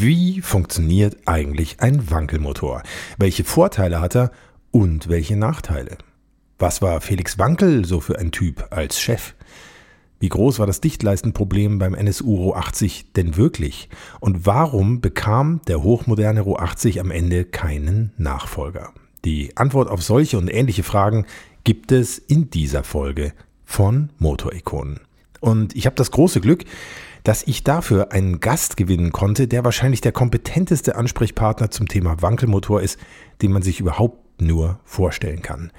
Wie funktioniert eigentlich ein Wankelmotor? Welche Vorteile hat er und welche Nachteile? Was war Felix Wankel so für ein Typ als Chef? Wie groß war das Dichtleistenproblem beim NSU Ro 80 denn wirklich? Und warum bekam der hochmoderne Ro 80 am Ende keinen Nachfolger? Die Antwort auf solche und ähnliche Fragen gibt es in dieser Folge von Motorikonen. Und ich habe das große Glück, dass ich dafür einen Gast gewinnen konnte, der wahrscheinlich der kompetenteste Ansprechpartner zum Thema Wankelmotor ist, den man sich überhaupt nur vorstellen kann.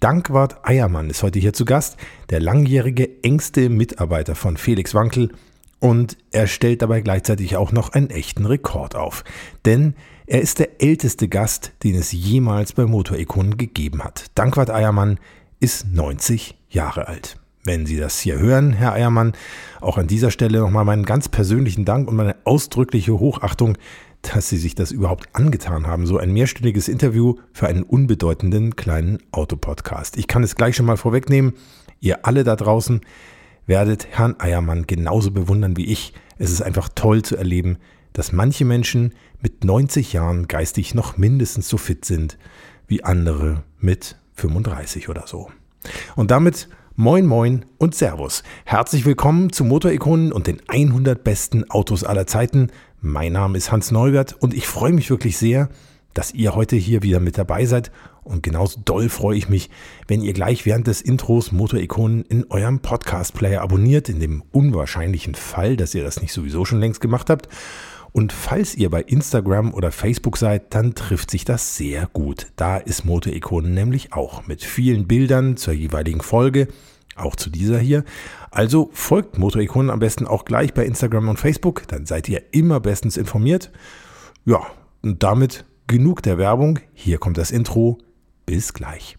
Dankwart Eiermann ist heute hier zu Gast, der langjährige engste Mitarbeiter von Felix Wankel und er stellt dabei gleichzeitig auch noch einen echten Rekord auf. Denn er ist der älteste Gast, den es jemals bei Motorikonen gegeben hat. Dankwart Eiermann ist 90 Jahre alt. Wenn Sie das hier hören, Herr Eiermann, auch an dieser Stelle nochmal meinen ganz persönlichen Dank und meine ausdrückliche Hochachtung dass Sie sich das überhaupt angetan haben, so ein mehrstündiges Interview für einen unbedeutenden kleinen Autopodcast. Ich kann es gleich schon mal vorwegnehmen, ihr alle da draußen werdet Herrn Eiermann genauso bewundern wie ich. Es ist einfach toll zu erleben, dass manche Menschen mit 90 Jahren geistig noch mindestens so fit sind wie andere mit 35 oder so. Und damit Moin Moin und Servus. Herzlich willkommen zu Motorikonen und den 100 besten Autos aller Zeiten. Mein Name ist Hans Neubert und ich freue mich wirklich sehr, dass ihr heute hier wieder mit dabei seid. Und genauso doll freue ich mich, wenn ihr gleich während des Intros Motorikonen in eurem Podcast-Player abonniert, in dem unwahrscheinlichen Fall, dass ihr das nicht sowieso schon längst gemacht habt. Und falls ihr bei Instagram oder Facebook seid, dann trifft sich das sehr gut. Da ist Motorikonen nämlich auch mit vielen Bildern zur jeweiligen Folge auch zu dieser hier. Also folgt Motorikonen am besten auch gleich bei Instagram und Facebook, dann seid ihr immer bestens informiert. Ja, und damit genug der Werbung. Hier kommt das Intro. Bis gleich.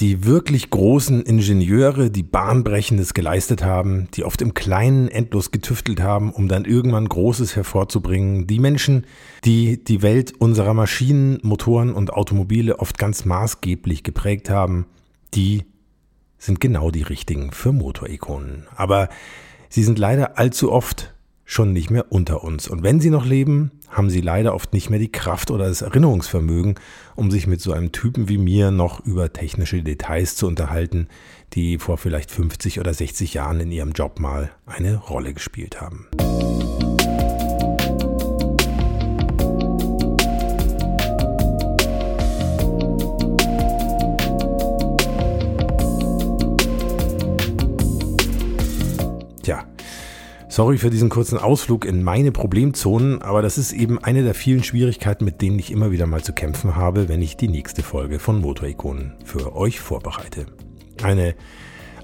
Die wirklich großen Ingenieure, die Bahnbrechendes geleistet haben, die oft im Kleinen endlos getüftelt haben, um dann irgendwann Großes hervorzubringen, die Menschen, die die Welt unserer Maschinen, Motoren und Automobile oft ganz maßgeblich geprägt haben, die sind genau die richtigen für Motorikonen. Aber sie sind leider allzu oft schon nicht mehr unter uns. Und wenn sie noch leben, haben sie leider oft nicht mehr die Kraft oder das Erinnerungsvermögen, um sich mit so einem Typen wie mir noch über technische Details zu unterhalten, die vor vielleicht 50 oder 60 Jahren in ihrem Job mal eine Rolle gespielt haben. Sorry für diesen kurzen Ausflug in meine Problemzonen, aber das ist eben eine der vielen Schwierigkeiten, mit denen ich immer wieder mal zu kämpfen habe, wenn ich die nächste Folge von Motorikonen für euch vorbereite. Eine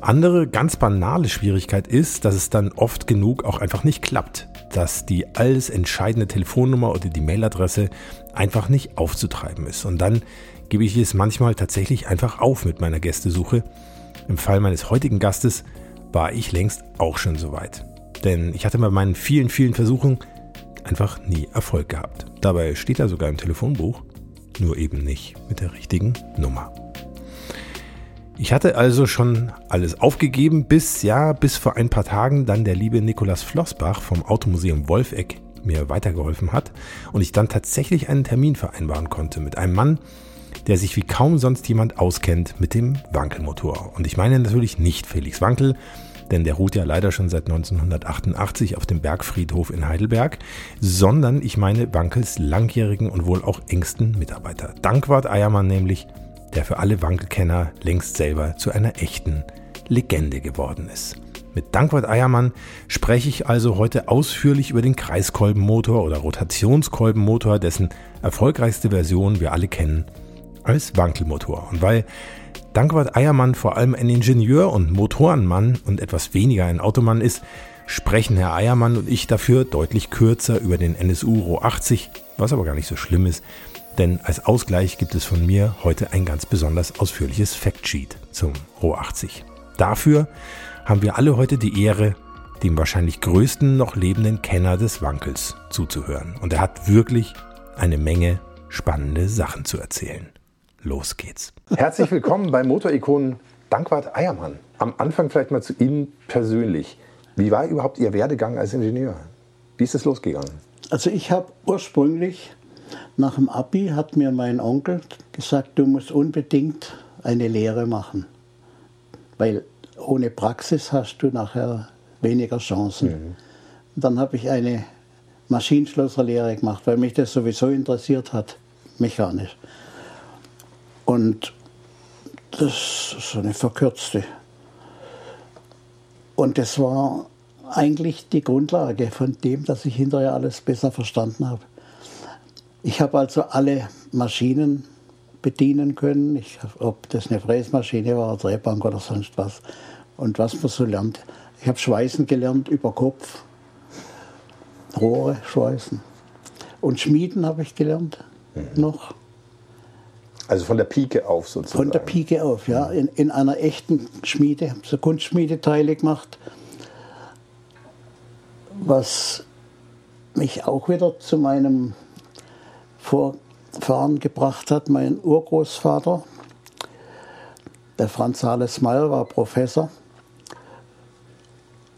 andere ganz banale Schwierigkeit ist, dass es dann oft genug auch einfach nicht klappt, dass die alles entscheidende Telefonnummer oder die Mailadresse einfach nicht aufzutreiben ist. Und dann gebe ich es manchmal tatsächlich einfach auf mit meiner Gästesuche. Im Fall meines heutigen Gastes war ich längst auch schon soweit. Denn ich hatte bei meinen vielen, vielen Versuchen einfach nie Erfolg gehabt. Dabei steht er sogar im Telefonbuch, nur eben nicht mit der richtigen Nummer. Ich hatte also schon alles aufgegeben, bis ja, bis vor ein paar Tagen dann der liebe Nikolaus Flossbach vom Automuseum Wolfeck mir weitergeholfen hat und ich dann tatsächlich einen Termin vereinbaren konnte mit einem Mann, der sich wie kaum sonst jemand auskennt mit dem Wankelmotor. Und ich meine natürlich nicht Felix Wankel, denn der ruht ja leider schon seit 1988 auf dem Bergfriedhof in Heidelberg, sondern ich meine Wankels langjährigen und wohl auch engsten Mitarbeiter. Dankwart Eiermann nämlich, der für alle Wankelkenner längst selber zu einer echten Legende geworden ist. Mit Dankwart Eiermann spreche ich also heute ausführlich über den Kreiskolbenmotor oder Rotationskolbenmotor, dessen erfolgreichste Version wir alle kennen als Wankelmotor. Und weil Dankwart Eiermann vor allem ein Ingenieur und Motorenmann und etwas weniger ein Automann ist, sprechen Herr Eiermann und ich dafür deutlich kürzer über den NSU Ro 80, was aber gar nicht so schlimm ist, denn als Ausgleich gibt es von mir heute ein ganz besonders ausführliches Factsheet zum Ro 80. Dafür haben wir alle heute die Ehre, dem wahrscheinlich größten noch lebenden Kenner des Wankels zuzuhören. Und er hat wirklich eine Menge spannende Sachen zu erzählen. Los geht's. Herzlich willkommen bei Motorikonen Dankwart Eiermann. Am Anfang vielleicht mal zu Ihnen persönlich. Wie war überhaupt Ihr Werdegang als Ingenieur? Wie ist es losgegangen? Also ich habe ursprünglich nach dem Abi hat mir mein Onkel gesagt, du musst unbedingt eine Lehre machen, weil ohne Praxis hast du nachher weniger Chancen. Mhm. Dann habe ich eine Maschinenschlosserlehre gemacht, weil mich das sowieso interessiert hat, mechanisch. Und das ist so eine verkürzte. Und das war eigentlich die Grundlage von dem, dass ich hinterher alles besser verstanden habe. Ich habe also alle Maschinen bedienen können, ich, ob das eine Fräsmaschine war, Drehbank oder sonst was. Und was man so lernt. Ich habe Schweißen gelernt über Kopf, Rohre schweißen. Und Schmieden habe ich gelernt mhm. noch. Also von der Pike auf sozusagen? Von der Pike auf, ja. In, in einer echten Schmiede, so Kunstschmiedeteile gemacht. Was mich auch wieder zu meinem Vorfahren gebracht hat. Mein Urgroßvater, der Franz Hales Meyer, war Professor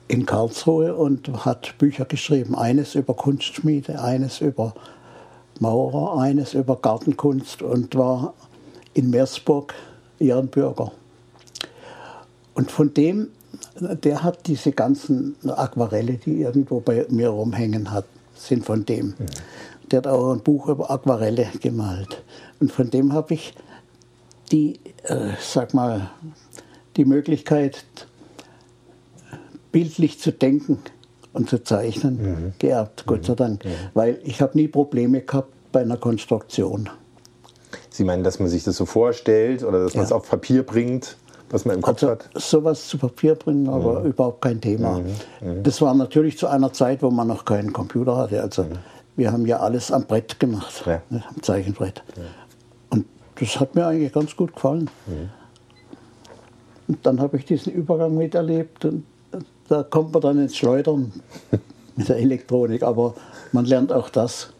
in Karlsruhe und hat Bücher geschrieben. Eines über Kunstschmiede, eines über Maurer, eines über Gartenkunst und war in Meersburg Ehrenbürger. Und von dem, der hat diese ganzen Aquarelle, die irgendwo bei mir rumhängen hat, sind von dem. Mhm. Der hat auch ein Buch über Aquarelle gemalt. Und von dem habe ich die, äh, sag mal, die Möglichkeit, bildlich zu denken und zu zeichnen mhm. geerbt, Gott sei mhm. Dank. Mhm. Weil ich habe nie Probleme gehabt bei einer Konstruktion. Sie meinen, dass man sich das so vorstellt oder dass man es auf Papier bringt, was man im Kopf also, hat? Sowas zu Papier bringen, aber mhm. überhaupt kein Thema. Mhm. Mhm. Das war natürlich zu einer Zeit, wo man noch keinen Computer hatte. Also wir haben ja alles am Brett gemacht, ja. ne, am Zeichenbrett. Ja. Und das hat mir eigentlich ganz gut gefallen. Und dann habe ich diesen Übergang miterlebt und da kommt man dann ins Schleudern mit der Elektronik, aber man lernt auch das.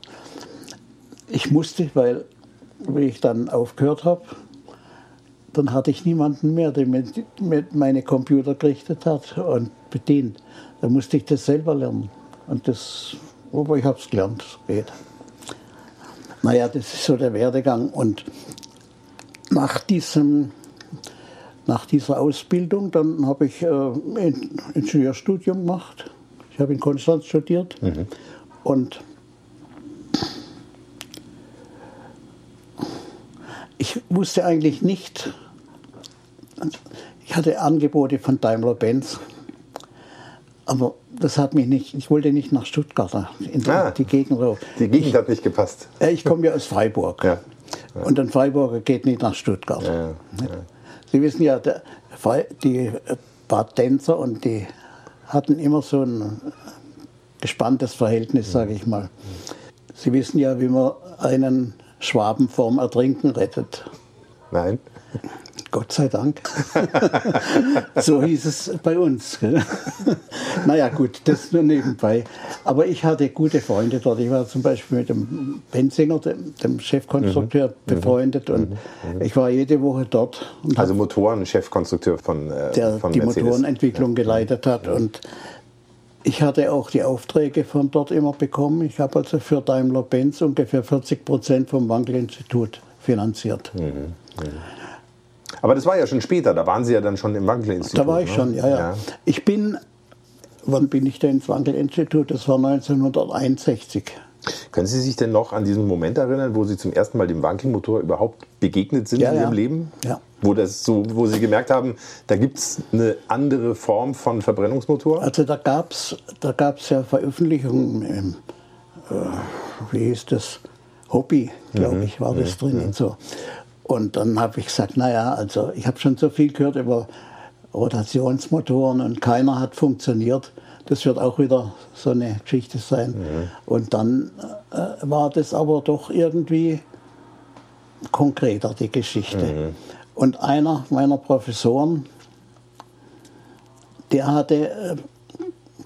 Ich musste, weil wie ich dann aufgehört habe, dann hatte ich niemanden mehr, der mit meine Computer gerichtet hat und bedient. Da musste ich das selber lernen. Und das, aber ich habe es gelernt, es geht. Naja, das ist so der Werdegang. Und nach diesem nach dieser Ausbildung, dann habe ich äh, ein Ingenieurstudium gemacht. Ich habe in Konstanz studiert mhm. und ich wusste eigentlich nicht, ich hatte Angebote von Daimler-Benz, aber das hat mich nicht, ich wollte nicht nach Stuttgart, in ah, die Gegend. Die Gegend ich, hat nicht gepasst. Ich komme ja aus Freiburg. Ja. Ja. Und ein Freiburger geht nicht nach Stuttgart. Ja, Sie wissen ja, der, die Badenser und die hatten immer so ein gespanntes Verhältnis, sage ich mal. Sie wissen ja, wie man einen Schwaben vorm Ertrinken rettet. Nein. Gott sei Dank. so hieß es bei uns. naja, gut, das nur nebenbei. Aber ich hatte gute Freunde dort. Ich war zum Beispiel mit dem Benzinger, dem, dem Chefkonstrukteur, mhm. befreundet und mhm. mhm. ich war jede Woche dort. also Motoren-Chefkonstrukteur von, äh, der von die Motorenentwicklung ja. geleitet hat. Ja. Und ich hatte auch die Aufträge von dort immer bekommen. Ich habe also für Daimler-Benz ungefähr 40 Prozent vom Wankel-Institut finanziert. Mhm. Mhm. Aber das war ja schon später, da waren Sie ja dann schon im Wankel-Institut. Da war ich ne? schon, ja, ja, ja. Ich bin, wann bin ich da ins Wankel-Institut? Das war 1961. Können Sie sich denn noch an diesen Moment erinnern, wo Sie zum ersten Mal dem Wankelmotor überhaupt begegnet sind Ja, in ja. Ihrem Leben? Ja. Wo, das so, wo Sie gemerkt haben, da gibt es eine andere Form von Verbrennungsmotor? Also da gab es da gab's ja Veröffentlichungen im, äh, wie hieß das, Hobby, glaube ich, war das drin und so. Und dann habe ich gesagt, naja, also ich habe schon so viel gehört über Rotationsmotoren und keiner hat funktioniert. Das wird auch wieder so eine Geschichte sein. Und dann äh, war das aber doch irgendwie konkreter, die Geschichte. Und einer meiner Professoren, der hatte äh,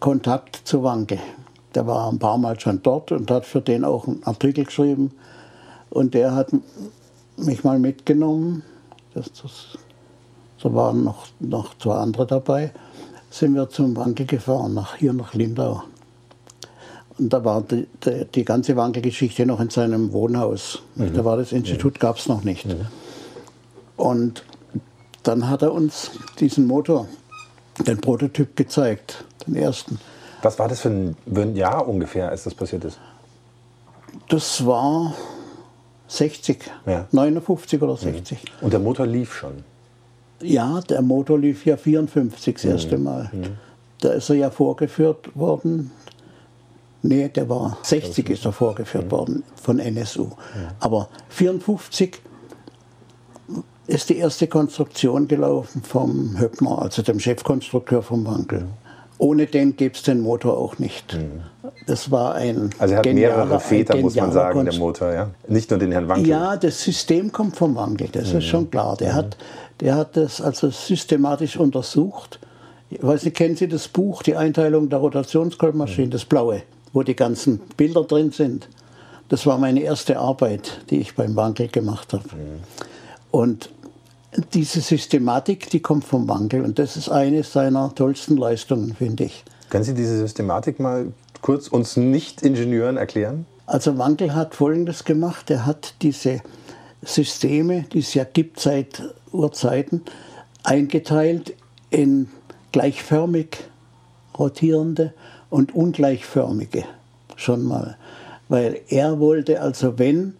Kontakt zu Wanke. Der war ein paar Mal schon dort und hat für den auch einen Artikel geschrieben. Und der hat mich mal mitgenommen. Das, das, da waren noch, noch zwei andere dabei. Sind wir zum Wanke gefahren, nach, hier nach Lindau. Und da war die, die, die ganze Wanke-Geschichte noch in seinem Wohnhaus. Da war das Institut, gab es noch nicht. Und dann hat er uns diesen Motor, den Prototyp gezeigt, den ersten. Was war das für ein, für ein Jahr ungefähr, als das passiert ist? Das war 60, Ja. 59 oder 60. Und der Motor lief schon. Ja, der Motor lief ja 54 das erste Mal. Da ist er ja vorgeführt worden. Nee, der war 60 ist er vorgeführt worden von NSU. Aber 54 ist die erste Konstruktion gelaufen vom Höppner, also dem Chefkonstrukteur vom Wankel. Ohne den gäbe es den Motor auch nicht. Das war ein Also er hat mehrere Väter, muss man sagen, der Konst- Motor. Ja? Nicht nur den Herrn Wankel. ja, das System kommt vom Wankel, das ist schon klar. Der, hat, der hat das also systematisch untersucht. Ich weiß nicht, kennen Sie das Buch, die Einteilung der Rotationskolbenmaschinen, das blaue, wo die ganzen Bilder drin sind? Das war meine erste Arbeit, die ich beim Wankel gemacht habe. Und diese Systematik, die kommt vom Wankel und das ist eine seiner tollsten Leistungen, finde ich. Können Sie diese Systematik mal kurz uns Nicht-Ingenieuren erklären? Also Wankel hat Folgendes gemacht. Er hat diese Systeme, die es ja gibt seit Urzeiten, eingeteilt in gleichförmig rotierende und ungleichförmige. Schon mal. Weil er wollte also, wenn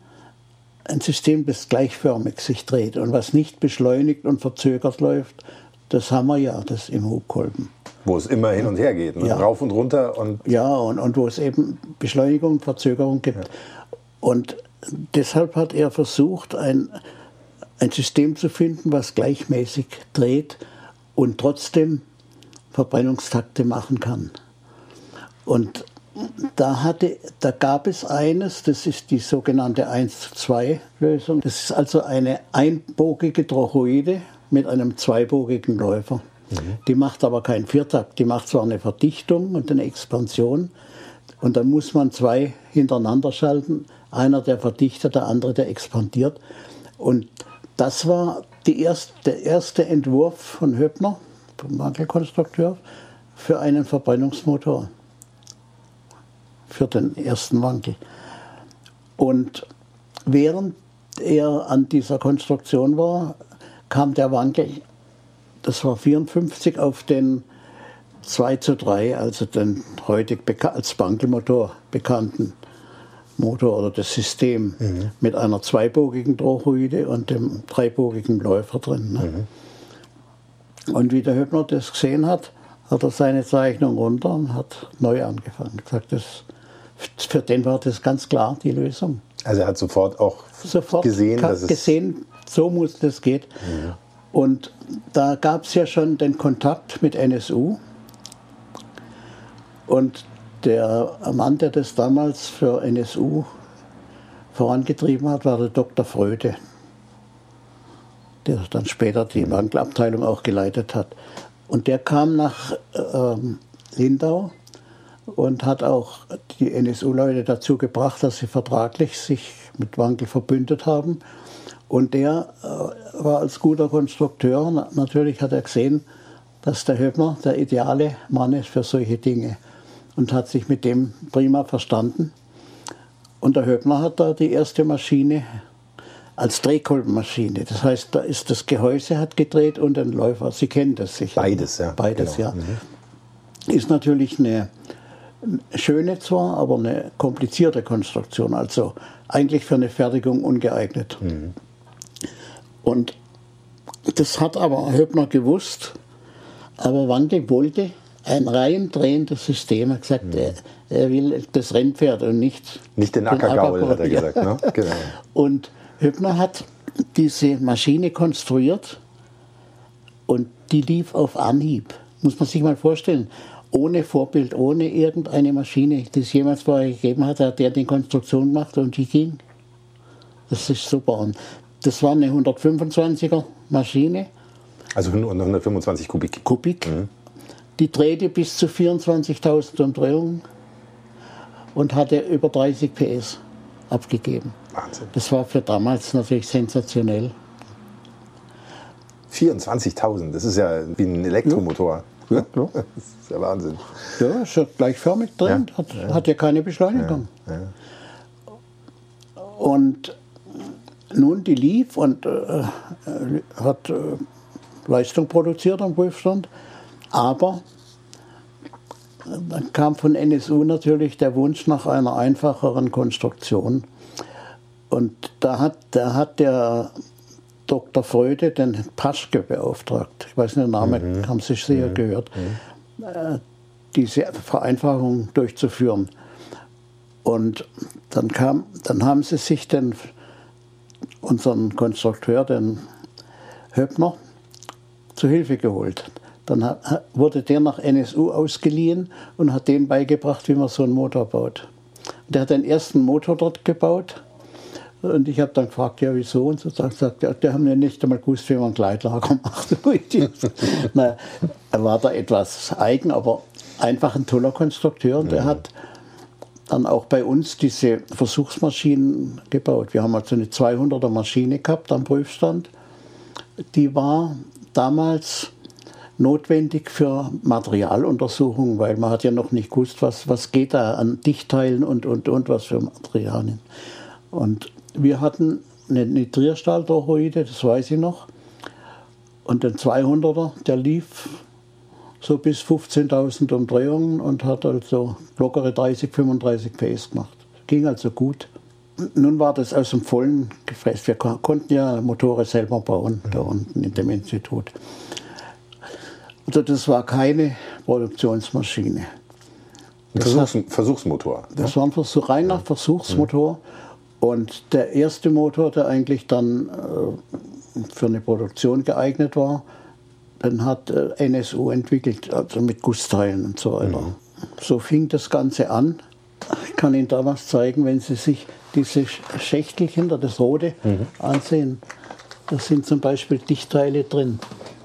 ein System, das gleichförmig sich dreht und was nicht beschleunigt und verzögert läuft, das haben wir ja, das im Hubkolben. Wo es immer hin und her geht. Ne? Ja. Rauf und runter und Ja, und, und wo es eben Beschleunigung und Verzögerung gibt. Und deshalb hat er versucht, ein, ein System zu finden, was gleichmäßig dreht und trotzdem Verbrennungstakte machen kann. Und da, hatte, da gab es eines, das ist die sogenannte 1-2-Lösung. Das ist also eine einbogige Trochoide mit einem zweibogigen Läufer. Die macht aber keinen Viertakt, die macht zwar eine Verdichtung und eine Expansion. Und dann muss man zwei hintereinander schalten. Einer, der verdichtet, der andere, der expandiert. Und das war die erst, der erste Entwurf von Höppner, vom Wankelkonstrukteur, für einen Verbrennungsmotor. Für den ersten Wankel. Und während er an dieser Konstruktion war, kam der Wankel, das war 54, auf den 2 zu 3, also den heute beka- als Wankelmotor bekannten Motor oder das System mit einer zweibogigen Trochoide und dem dreibogigen Läufer drin. Ne? Und wie der Höppner das gesehen hat, hat er seine Zeichnung runter und hat neu angefangen. Gesagt, das, für den war das ganz klar die Lösung. also er hat sofort auch Sofort gesehen, dass es gesehen, so muss das geht. Und da gab es ja schon den Kontakt mit NSU. Und der Mann, der das damals für NSU vorangetrieben hat, war der Dr. Fröde, der dann später die Wankelabteilung auch geleitet hat. Und der kam nach ähm, Lindau und hat auch die NSU-Leute dazu gebracht, dass sie vertraglich sich mit Wankel verbündet haben. Und der äh, war als guter Konstrukteur, na- natürlich hat er gesehen, dass der Höppner der ideale Mann ist für solche Dinge und hat sich mit dem prima verstanden. Und der Höppner hat da die erste Maschine als Drehkolbenmaschine. Das heißt, da ist das Gehäuse hat gedreht und ein Läufer. Sie kennen das sicher. Beides, ja. Beides, Genau. ja. Ist natürlich eine schöne zwar, aber eine komplizierte Konstruktion, also eigentlich für eine Fertigung ungeeignet. Mhm. Und das hat aber Höppner gewusst, aber Wankel wollte ein rein drehendes System. Er hat gesagt, mhm. er, er, will das Rennpferd und nicht, nicht den Ackergaul, hat er gesagt. Ne? Genau. Und Höppner hat diese Maschine konstruiert und die lief auf Anhieb. Muss man sich mal vorstellen ohne Vorbild, ohne irgendeine Maschine, die es jemals vorher gegeben hat, hat der die Konstruktion gemacht und die ging. Das ist super. Und das war eine 125er Maschine. Also 125 Kubik. Kubik. Mhm. Die drehte bis zu 24.000 Umdrehungen und hatte über 30 PS abgegeben. Wahnsinn. Das war für damals natürlich sensationell. 24.000, das ist ja wie ein Elektromotor. Ja. Ja, klar. Das ist ja Wahnsinn. Ja, ist ja gleichförmig drin, ja. Hat, ja. hat ja keine Beschleunigung. Ja. Und nun, die lief und äh, hat äh, Leistung produziert am Prüfstand, aber dann kam von NSU natürlich der Wunsch nach einer einfacheren Konstruktion. Und da hat, da hat der Dr. Freude den Paschke beauftragt. Ich weiß nicht, den Namen mhm. haben Sie sicher mhm. gehört. Mhm. Äh, diese Vereinfachung durchzuführen. Und dann, kam, dann haben sie sich den, unseren Konstrukteur, den Höppner, zu Hilfe geholt. Dann wurde der nach NSU ausgeliehen und hat denen beigebracht, wie man so einen Motor baut. Der hat den ersten Motor dort gebaut und ich habe dann gefragt, ja, wieso? Und so sagt er, die haben ja nicht einmal gewusst, wie man Gleitlager macht. Na, er war da etwas eigen, aber einfach ein toller Konstrukteur. Und der hat dann auch bei uns diese Versuchsmaschinen gebaut. Wir haben also eine 200er Maschine gehabt am Prüfstand. Die war damals notwendig für Materialuntersuchungen, weil man hat ja noch nicht gewusst, was, was geht da an Dichtteilen und, und, und was für Materialien. Und wir hatten eine Nitrierstahltorroide, das weiß ich noch. Und den 200er, der lief so bis 15.000 Umdrehungen und hat also lockere 30, 35 PS gemacht. Ging also gut. Nun war das aus dem vollen gefräst. Wir konnten ja Motoren selber bauen, da unten in dem Institut. Also das war keine Produktionsmaschine. Versuchs Versuchsmotor. Das war ein Versuch, reiner Versuchsmotor. Mhm. Und der erste Motor, der eigentlich dann äh, für eine Produktion geeignet war, den hat äh, NSU entwickelt, also mit Gussteilen und so weiter. Mhm. So fing das Ganze an. Ich kann Ihnen da was zeigen, wenn Sie sich diese Schächtelchen, das rote, mhm. ansehen. Da sind zum Beispiel Dichtteile drin.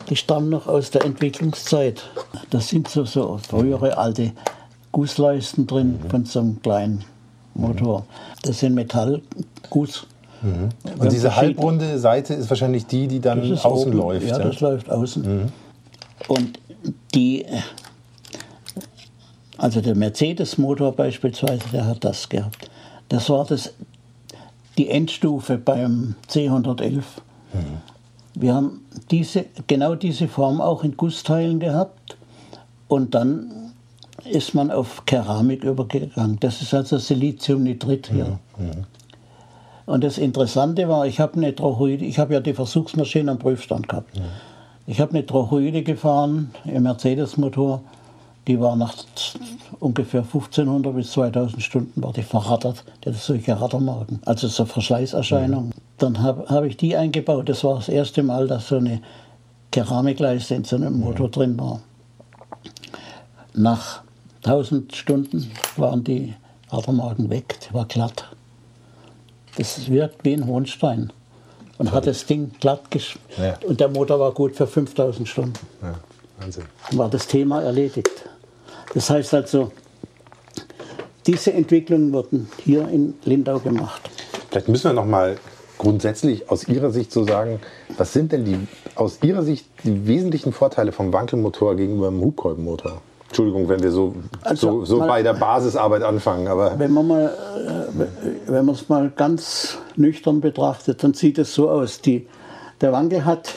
Die stammen noch aus der Entwicklungszeit. Da sind so, so frühere alte Gussleisten drin mhm. von so einem kleinen Motor. Das sind Metallguss. Mhm. Und diese halbrunde Seite ist wahrscheinlich die, die dann außen oben. läuft. Ja, ja, das läuft außen. Mhm. Und die, also der Mercedes-Motor beispielsweise, der hat das gehabt. Das war das, die Endstufe beim C111. Mhm. Wir haben diese, genau diese Form auch in Gussteilen gehabt und dann ist man auf Keramik übergegangen. Das ist also Siliziumnitrit hier. Mhm. mhm. Und das Interessante war, ich habe eine Trochoide, ich habe ja die Versuchsmaschine am Prüfstand gehabt. Mhm. Ich habe eine Trochoide gefahren im Mercedes-Motor, die war nach ungefähr 1500 bis 2000 Stunden war die verrattert. Die hatte solche Rattermarken, also so Verschleißerscheinungen. Mhm. Dann habe hab ich die eingebaut. Das war das erste Mal, dass so eine Keramikleiste in so einem Motor drin war. Nach 1000 Stunden waren die Adermagen weg, die war glatt. Das wirkt wie ein Hohenstein. Und hat das Ding glatt gesch ja. Und der Motor war gut für 5000 Stunden. Ja, Wahnsinn. Dann war das Thema erledigt. Das heißt also, diese Entwicklungen wurden hier in Lindau gemacht. Vielleicht müssen wir noch mal grundsätzlich aus Ihrer Sicht so sagen, was sind denn die aus Ihrer Sicht die wesentlichen Vorteile vom Wankelmotor gegenüber dem Hubkolbenmotor? Entschuldigung, wenn wir so, also, so, so bei der Basisarbeit anfangen. Aber wenn man mal, äh, wenn man es mal ganz nüchtern betrachtet, dann sieht es so aus. Die, der Wankel hat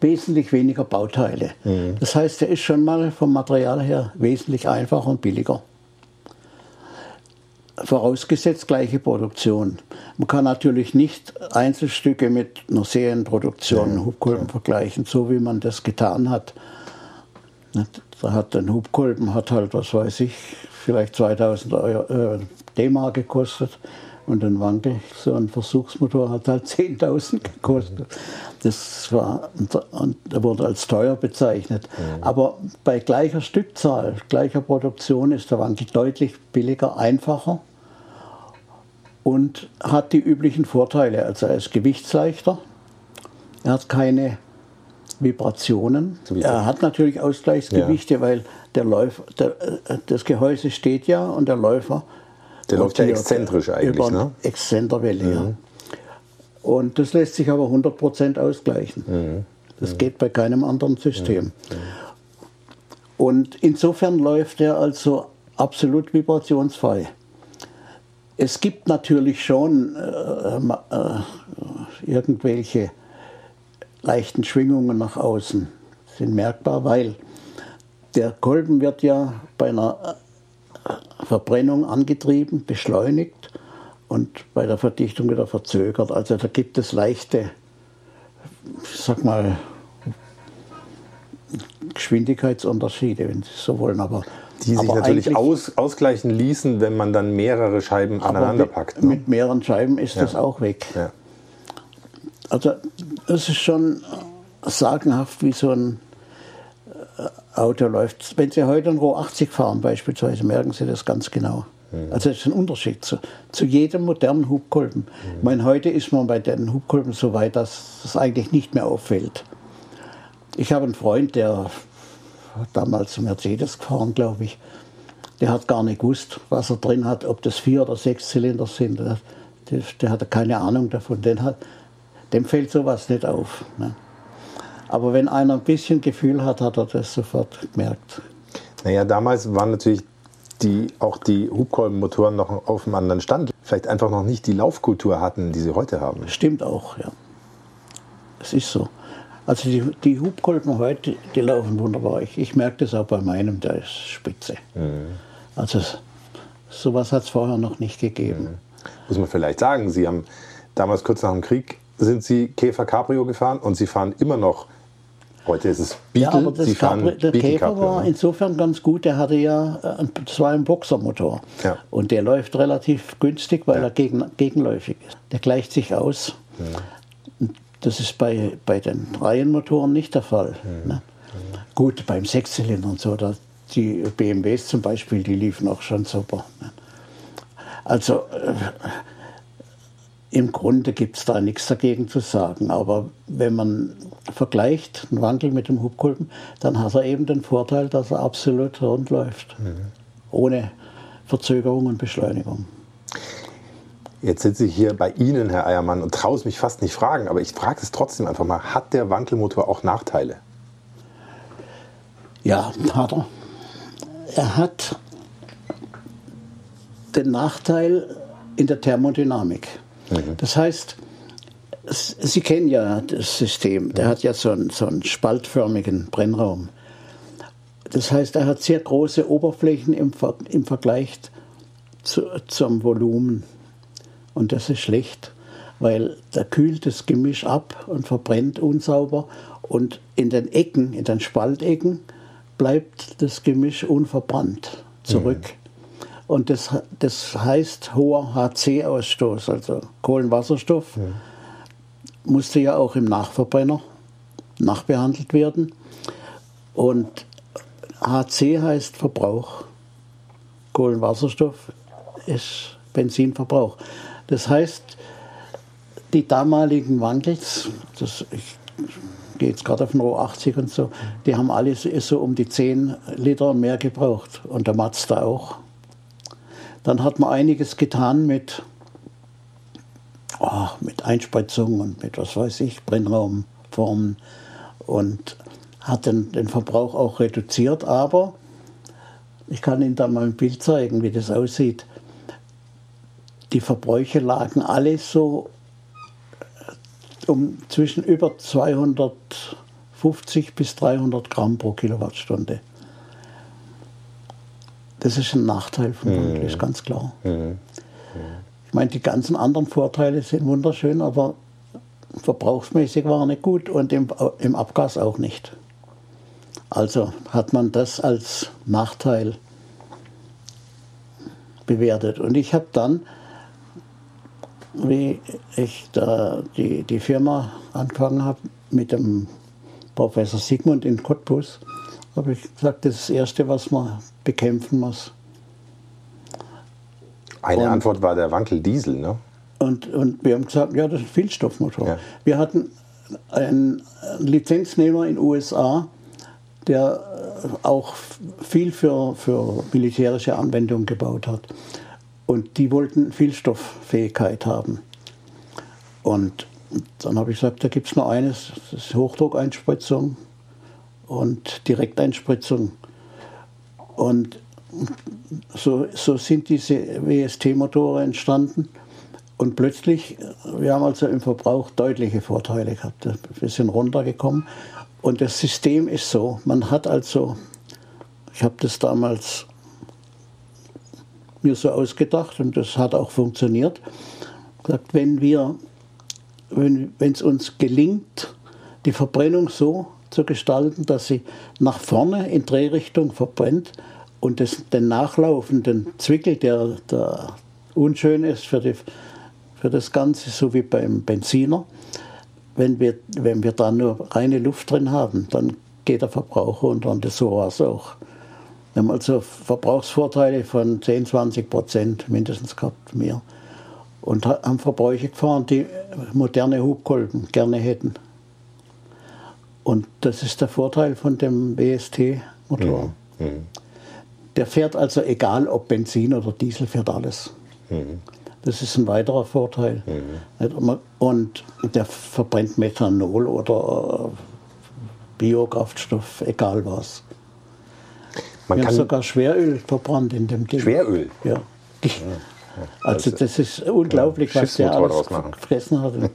wesentlich weniger Bauteile. Mhm. Das heißt, er ist schon mal vom Material her wesentlich einfacher und billiger. vorausgesetzt gleiche Produktion. Man kann natürlich nicht Einzelstücke mit einer Serienproduktion ja, Hubkolben ja. vergleichen, so wie man das getan hat. Da hat ein Hubkolben hat halt, was weiß ich, vielleicht 2000 äh, D-Mark gekostet und ein Wankel, so ein Versuchsmotor, hat halt 10.000 gekostet. Das war, und er wurde als teuer bezeichnet. Mhm. Aber bei gleicher Stückzahl, gleicher Produktion ist der Wankel deutlich billiger, einfacher und hat die üblichen Vorteile. Also er ist gewichtsleichter, er hat keine Vibrationen. Er hat natürlich Ausgleichsgewichte, ja. weil der Läufer, der, äh, das Gehäuse steht ja und der Läufer. Der läuft ja exzentrisch eigentlich, über ne? Exzenterwelle, mhm. ja. Und das lässt sich aber 100% ausgleichen. Mhm. Das mhm. geht bei keinem anderen System. Mhm. Und insofern läuft er also absolut vibrationsfrei. Es gibt natürlich schon äh, äh, irgendwelche leichten Schwingungen nach außen, sind merkbar, weil der Kolben wird ja bei einer Verbrennung angetrieben, beschleunigt und bei der Verdichtung wieder verzögert. Also da gibt es leichte, ich sag mal, Geschwindigkeitsunterschiede, wenn Sie so wollen. Aber, die sich aber natürlich aus, ausgleichen ließen, wenn man dann mehrere Scheiben aneinander packt. Ne? Mit mehreren Scheiben ist ja. das auch weg. Ja. Also es ist schon sagenhaft, wie so ein äh, Auto läuft. Wenn Sie heute ein Roh 80 fahren beispielsweise, merken Sie das ganz genau. Mhm. Also das ist ein Unterschied zu, zu jedem modernen Hubkolben. Mhm. Ich meine, heute ist man bei den Hubkolben so weit, dass das eigentlich nicht mehr auffällt. Ich habe einen Freund, der damals Mercedes gefahren, glaube ich. Der hat gar nicht gewusst, was er drin hat, ob das vier oder sechs Zylinder sind. Der, der, der hatte keine Ahnung davon. Den hat, dem fällt sowas nicht auf. Ne? Aber wenn einer ein bisschen Gefühl hat, hat er das sofort gemerkt. Naja, damals waren natürlich die, auch die Hubkolbenmotoren noch auf einem anderen Stand. Vielleicht einfach noch nicht die Laufkultur hatten, die sie heute haben. Stimmt auch, ja. Es ist so. Also die, die Hubkolben heute, die laufen wunderbar. Ich, ich merke das auch bei meinem, der ist spitze. Mhm. Also sowas hat es vorher noch nicht gegeben. Mhm. Muss man vielleicht sagen, Sie haben damals kurz nach dem Krieg sind Sie Käfer Cabrio gefahren und Sie fahren immer noch. Heute ist es Beetle. Ja, aber das Cabri der Beetle Käfer Cabrio, war ne? insofern ganz gut. Der hatte ja, äh, das war ein Boxermotor. Ja. Und der läuft relativ günstig, weil ja. er gegen, gegenläufig ist. Der gleicht sich aus. Ja. Das ist bei, bei den Reihenmotoren nicht der Fall. Ne? Gut, beim Sechszylinder und so, da, die BMWs zum Beispiel, die liefen auch schon super. Ne? Also, äh, im Grunde gibt es da nichts dagegen zu sagen. Aber wenn man vergleicht einen Wandel mit dem Hubkolben, dann hat er eben den Vorteil, dass er absolut rund läuft. Mhm. Ohne Verzögerung und Beschleunigung. Jetzt sitze ich hier bei Ihnen, Herr Eiermann, und traue es mich fast nicht fragen, aber ich frage es trotzdem einfach mal. Hat der Wankelmotor auch Nachteile? Ja, hat er. Er hat den Nachteil in der Thermodynamik. Mhm. Das heißt, Sie kennen ja das System, der hat ja so einen, so einen spaltförmigen Brennraum. Das heißt, er hat sehr große Oberflächen im, im Vergleich zu, zum Volumen. Und das ist schlecht, weil da kühlt das Gemisch ab und verbrennt unsauber. Und in den Ecken, in den Spaltecken, bleibt das Gemisch unverbrannt zurück. Mhm. Und das, das heißt hoher HC-Ausstoß, also Kohlenwasserstoff, ja. musste ja auch im Nachverbrenner nachbehandelt werden. Und HC heißt Verbrauch. Kohlenwasserstoff ist Benzinverbrauch. Das heißt, die damaligen Wandels, das, ich gehe jetzt gerade auf den Roh 80 und so, die haben alle so um die 10 Liter mehr gebraucht. Und der Mazda auch. Dann hat man einiges getan mit, oh, mit Einspritzung und mit, was weiß ich, Brennraumformen und hat den, den Verbrauch auch reduziert. Aber ich kann Ihnen da mal ein Bild zeigen, wie das aussieht. Die Verbräuche lagen alle so äh, um zwischen über 250 bis 300 Gramm pro Kilowattstunde. Das ist ein Nachteil von Wankel, ist ganz klar. Ich meine, die ganzen anderen Vorteile sind wunderschön, aber verbrauchsmäßig war er nicht gut und im, im Abgas auch nicht. Also hat man das als Nachteil bewertet. Und ich habe dann, wie ich da die, die Firma angefangen habe mit dem Professor Sigmund in Cottbus, habe ich gesagt, das ist das Erste, was man bekämpfen muss. Eine und, Antwort war der Wankel Diesel, ne? Und, und wir haben gesagt, ja, das ist ein Vielstoffmotor. Ja. Wir hatten einen Lizenznehmer in den USA, der auch viel für, für militärische Anwendungen gebaut hat. Und die wollten Vielstofffähigkeit haben. Und dann habe ich gesagt, da gibt es nur eines, das ist Hochdruckeinspritzung und Direkteinspritzung. Und so, so sind diese WST-Motoren entstanden. Und plötzlich, wir haben also im Verbrauch deutliche Vorteile gehabt. Wir sind runtergekommen. Und das System ist so, man hat also, ich habe das damals mir so ausgedacht und das hat auch funktioniert, gesagt, wenn wir, wenn es uns gelingt, die Verbrennung so zu gestalten, dass sie nach vorne in Drehrichtung verbrennt und das, den nachlaufenden Zwickel, der, der unschön ist für, die, für das Ganze, so wie beim Benziner, wenn wir, wenn wir da nur reine Luft drin haben, dann geht der Verbrauch runter und das so war es auch. Wir haben also Verbrauchsvorteile von 10, 20 Prozent mindestens gehabt, mehr. Und haben Verbräuche gefahren, die moderne Hubkolben gerne hätten. Und das ist der Vorteil von dem WST-Motor. Mhm. Mhm. Der fährt also egal ob Benzin oder Diesel, fährt alles. Mhm. Das ist ein weiterer Vorteil. Und der verbrennt Methanol oder äh, Biokraftstoff, egal was. Man Wir haben sogar Schweröl verbrannt in dem Ding. Schweröl? Ja. Also das ist unglaublich, was der alles gefressen hat.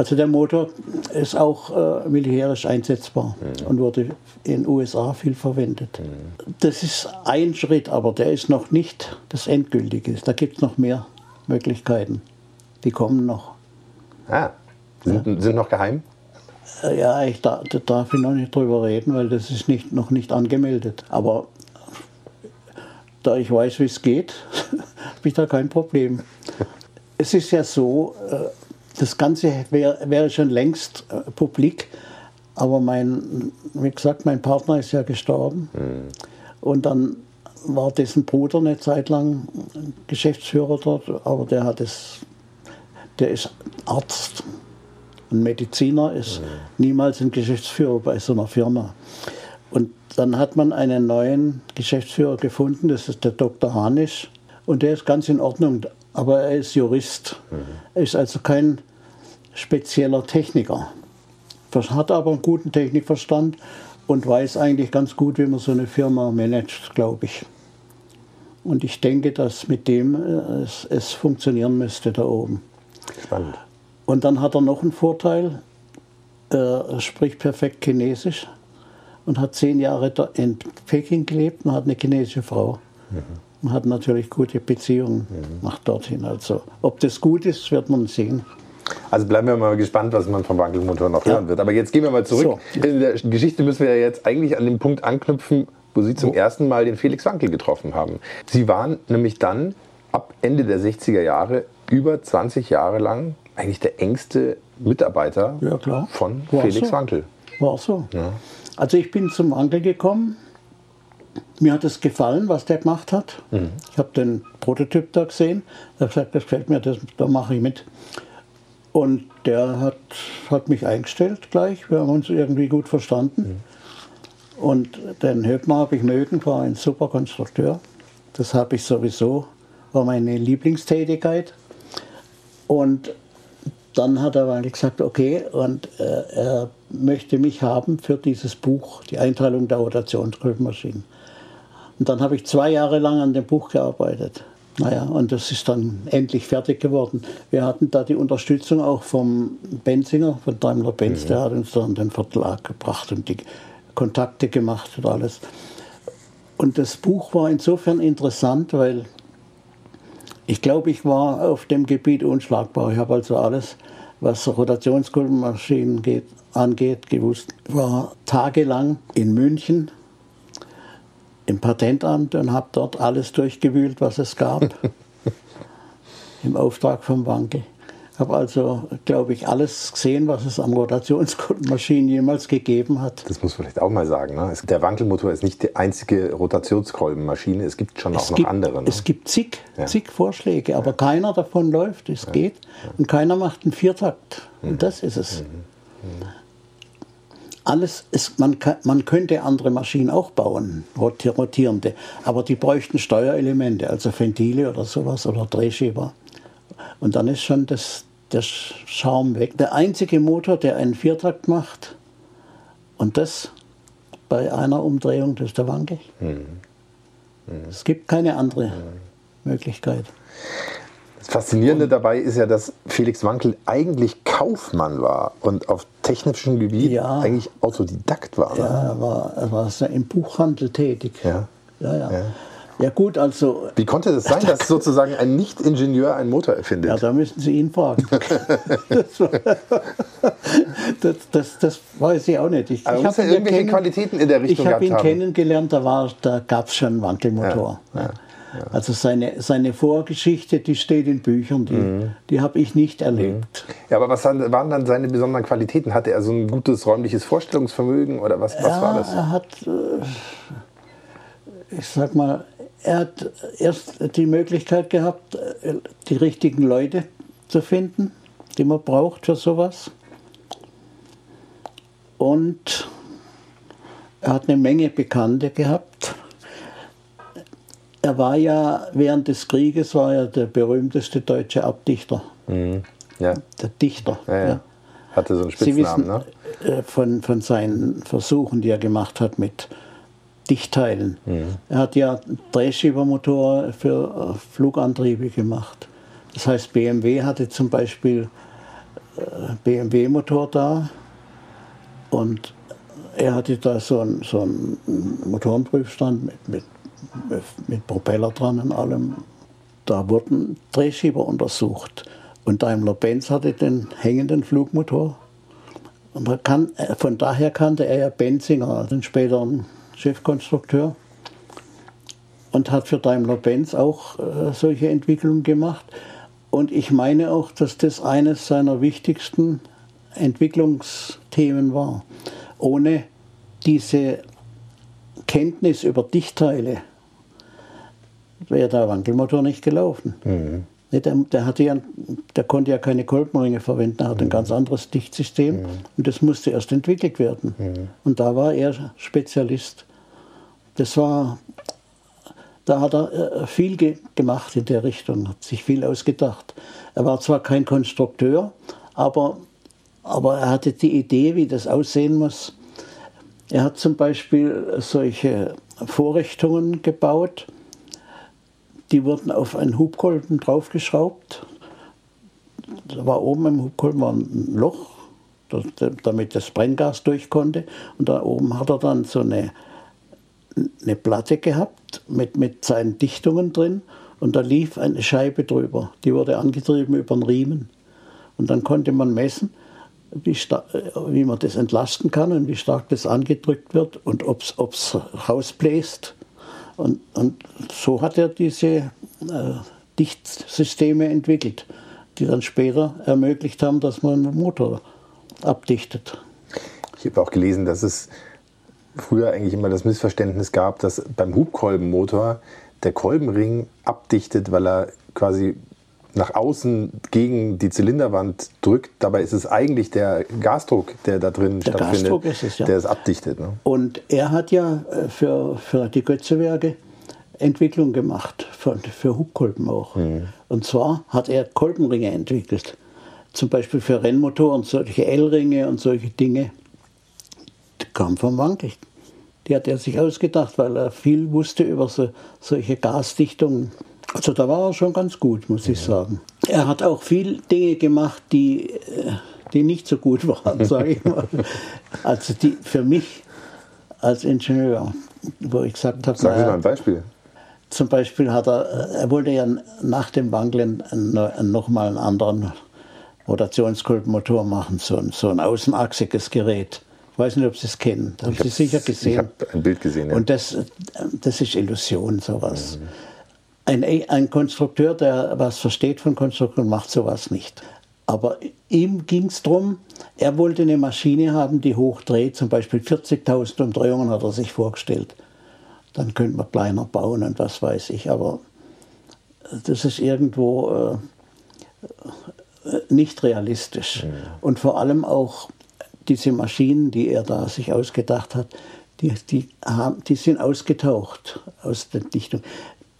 Also der Motor ist auch äh, militärisch einsetzbar mhm. und wurde in den USA viel verwendet. Mhm. Das ist ein Schritt, aber der ist noch nicht das Endgültige. Da gibt es noch mehr Möglichkeiten. Die kommen noch. Ah, sind, ja. sind noch geheim? Äh, ja, ich da, da darf ich noch nicht drüber reden, weil das ist nicht, noch nicht angemeldet. Aber da ich weiß, wie es geht, habe ich da kein Problem. Es ist ja so, äh, das Ganze wäre wär schon längst äh, publik, aber mein, wie gesagt, mein Partner ist ja gestorben. Mhm. Und dann war dessen Bruder eine Zeit lang Geschäftsführer dort, aber der hat es, der ist Arzt. Ein Mediziner ist mhm. niemals ein Geschäftsführer bei so einer Firma. Und dann hat man einen neuen Geschäftsführer gefunden, das ist der Dr. Hanisch. Und der ist ganz in Ordnung, aber er ist Jurist. Mhm. Er ist also kein spezieller Techniker. Hat aber einen guten Technikverstand und weiß eigentlich ganz gut, wie man so eine Firma managt, glaube ich. Und ich denke, dass mit dem äh, es, es, funktionieren müsste da oben. Spannend. Und dann hat er noch einen Vorteil. Er spricht perfekt Chinesisch und hat zehn Jahre in Peking gelebt und hat eine chinesische Frau. Mhm. Und hat natürlich gute Beziehungen mhm. nach dorthin. Also, ob das gut ist, wird man sehen. Also bleiben wir mal gespannt, was man vom Wankelmotor noch ja. hören wird. Aber jetzt gehen wir mal zurück. So. In der Geschichte müssen wir ja jetzt eigentlich an den Punkt anknüpfen, wo Sie zum wo? ersten Mal den Felix Wankel getroffen haben. Sie waren nämlich dann ab Ende der 60er Jahre über 20 Jahre lang eigentlich der engste Mitarbeiter ja, von War Felix so. Wankel. War so. Ja. Also ich bin zum Wankel gekommen. Mir hat es gefallen, was der gemacht hat. Mhm. Ich habe den Prototyp da gesehen. Ich habe gesagt, das gefällt mir, das, da mache ich mit. Und der hat, hat mich eingestellt gleich. Wir haben uns irgendwie gut verstanden. Mhm. Und den Höbner habe ich mögen, war ein super Konstrukteur. Das habe ich sowieso, war meine Lieblingstätigkeit. Und dann hat er gesagt, okay, und äh, er möchte mich haben für dieses Buch, die Einteilung der Rotationsgröbenmaschinen. Und dann habe ich zwei Jahre lang an dem Buch gearbeitet. Naja, und das ist dann endlich fertig geworden. Wir hatten da die Unterstützung auch vom Benzinger, von Daimler-Benz, mhm. der hat uns dann den Vertrag gebracht und die Kontakte gemacht und alles. Und das Buch war insofern interessant, weil ich glaube, ich war auf dem Gebiet unschlagbar. Ich habe also alles, was Rotationskolbenmaschinen geht, angeht, gewusst. Ich war tagelang in München im Patentamt und habe dort alles durchgewühlt, was es gab, im Auftrag vom Wanke habe also, glaube ich, alles gesehen, was es an Rotationskolbenmaschinen jemals gegeben hat. Das muss man vielleicht auch mal sagen. Ne? Der Wankelmotor ist nicht die einzige Rotationskolbenmaschine, es gibt schon es auch gibt, noch andere. Ne? Es gibt zig, ja. zig Vorschläge, aber ja. keiner davon läuft, es ja. geht. Und keiner macht einen Viertakt. Mhm. Und das ist es. Mhm. Mhm. Alles ist, man, kann, man könnte andere Maschinen auch bauen, rotierende, aber die bräuchten Steuerelemente, also Ventile oder sowas oder Drehschieber. Und dann ist schon das, der Schaum weg. Der einzige Motor, der einen Viertakt macht, und das bei einer Umdrehung, das ist der Wanke. Mhm. Mhm. Es gibt keine andere mhm. Möglichkeit. Das Faszinierende dabei ist ja, dass Felix Wankel eigentlich Kaufmann war und auf technischem Gebiet ja, eigentlich Autodidakt war. Ne? Ja, er war, er war im Buchhandel tätig. Ja. Ja, ja. ja. Ja gut, also... Wie konnte das sein, dass sozusagen ein Nicht-Ingenieur einen Motor erfindet? Ja, da müssen Sie ihn fragen. das, das, das, weiß ich auch nicht. Ich, Aber ich muss ja irgendwelche Qualitäten in der Richtung Ich habe ihn haben. kennengelernt, da, da gab es schon einen Wankelmotor. Ja, ja, ja. Also seine, seine Vorgeschichte, die steht in Büchern, die, mhm. die habe ich nicht erlebt. Ja, aber was waren dann seine besonderen Qualitäten? Hatte er so ein gutes räumliches Vorstellungsvermögen oder was, was war das? Er hat, äh, ich sag mal, er hat erst die Möglichkeit gehabt, die richtigen Leute zu finden, die man braucht für sowas. Und er hat eine Menge Bekannte gehabt. Er war ja während des Krieges war er der berühmteste deutsche Abdichter. Mhm. Ja. Der Dichter. Ja, ja. Ja. Hatte so einen Spitznamen, Sie wissen, ne? Von, von seinen Versuchen, die er gemacht hat mit Dichtteilen. Mhm. Er hat ja Drehschiebermotor für äh, Flugantriebe gemacht. Das heißt, BMW hatte zum Beispiel äh, BMW-Motor da und er hatte da so einen, so einen Motorenprüfstand mit, mit, mit Propeller dran und allem. Da wurden Drehschieber untersucht. Und Daimler-Benz hatte den hängenden Flugmotor. Und kann, von daher kannte er ja Benzinger, den späteren Chefkonstrukteur und hat für Daimler-Benz auch äh, solche Entwicklungen gemacht. Und ich meine auch, dass das eines seiner wichtigsten Entwicklungsthemen war. Ohne diese Kenntnis über Dichtteile wäre der Wankelmotor nicht gelaufen. Mhm. Der, der, hatte ja, der konnte ja keine Kolbenringe verwenden, er hat mhm. ein ganz anderes Dichtsystem mhm. und das musste erst entwickelt werden. Mhm. Und da war er Spezialist. Das war, da hat er äh, viel ge gemacht in der Richtung, hat sich viel ausgedacht. Er war zwar kein Konstrukteur, aber, aber er hatte die Idee, wie das aussehen muss. Er hat zum Beispiel solche Vorrichtungen gebaut, die wurden auf einen Hubkolben draufgeschraubt. Da war oben im Hubkolben ein Loch, damit das Brenngas durch konnte. Und da oben hat er dann so eine eine Platte gehabt mit, mit seinen Dichtungen drin und da lief eine Scheibe drüber. Die wurde angetrieben über einen Riemen. Und dann konnte man messen, wie, wie man das entlasten kann und wie stark das angedrückt wird und ob es rausbläst. Und, und so hat er diese äh, Dichtsysteme entwickelt, die dann später ermöglicht haben, dass man einen Motor abdichtet. Ich habe auch gelesen, dass es früher eigentlich immer das Missverständnis gab, dass beim Hubkolbenmotor der Kolbenring abdichtet, weil er quasi nach außen gegen die Zylinderwand drückt. Dabei ist es eigentlich der Gasdruck, der da drin der stattfindet, es, ja. der es abdichtet. Ne? Und er hat ja äh, für, für die Götzewerke Entwicklung gemacht, für, für Hubkolben auch. Mhm. Und zwar hat er Kolbenringe entwickelt. Zum Beispiel für Rennmotoren, solche L-Ringe und solche Dinge kam vom Wankel. Die hat er sich ausgedacht, weil er viel wusste über so, solche Gasdichtungen. Also da war er schon ganz gut, muss ich sagen. Er hat auch viel Dinge gemacht, die, äh, die nicht so gut waren, sage ich mal. Also die für mich als Ingenieur. wo ich gesagt habe, Sagen Sie mal ein Beispiel. zum Beispiel hat er, er wollte ja nach dem Wankeln nochmal einen anderen Rotationskolbenmotor machen, so ein, so ein außenachsiges Gerät. Ich weiß nicht, ob Sie es kennen. Haben Sie sicher Ich gesehen. habe ein Bild gesehen. Ja. Und das, das ist Illusion, sowas. Ein, ein Konstrukteur, der was versteht von Konstruktion, macht sowas nicht. Aber ihm ging es darum, er wollte eine Maschine haben, die hochdreht, zum Beispiel 40.000 Umdrehungen hat er sich vorgestellt. Dann könnte man kleiner bauen und was weiß ich. Aber das ist irgendwo äh, nicht realistisch. Und vor allem auch diese Maschinen, die er da sich ausgedacht hat, die, die, haben, die sind ausgetaucht aus der Dichtung.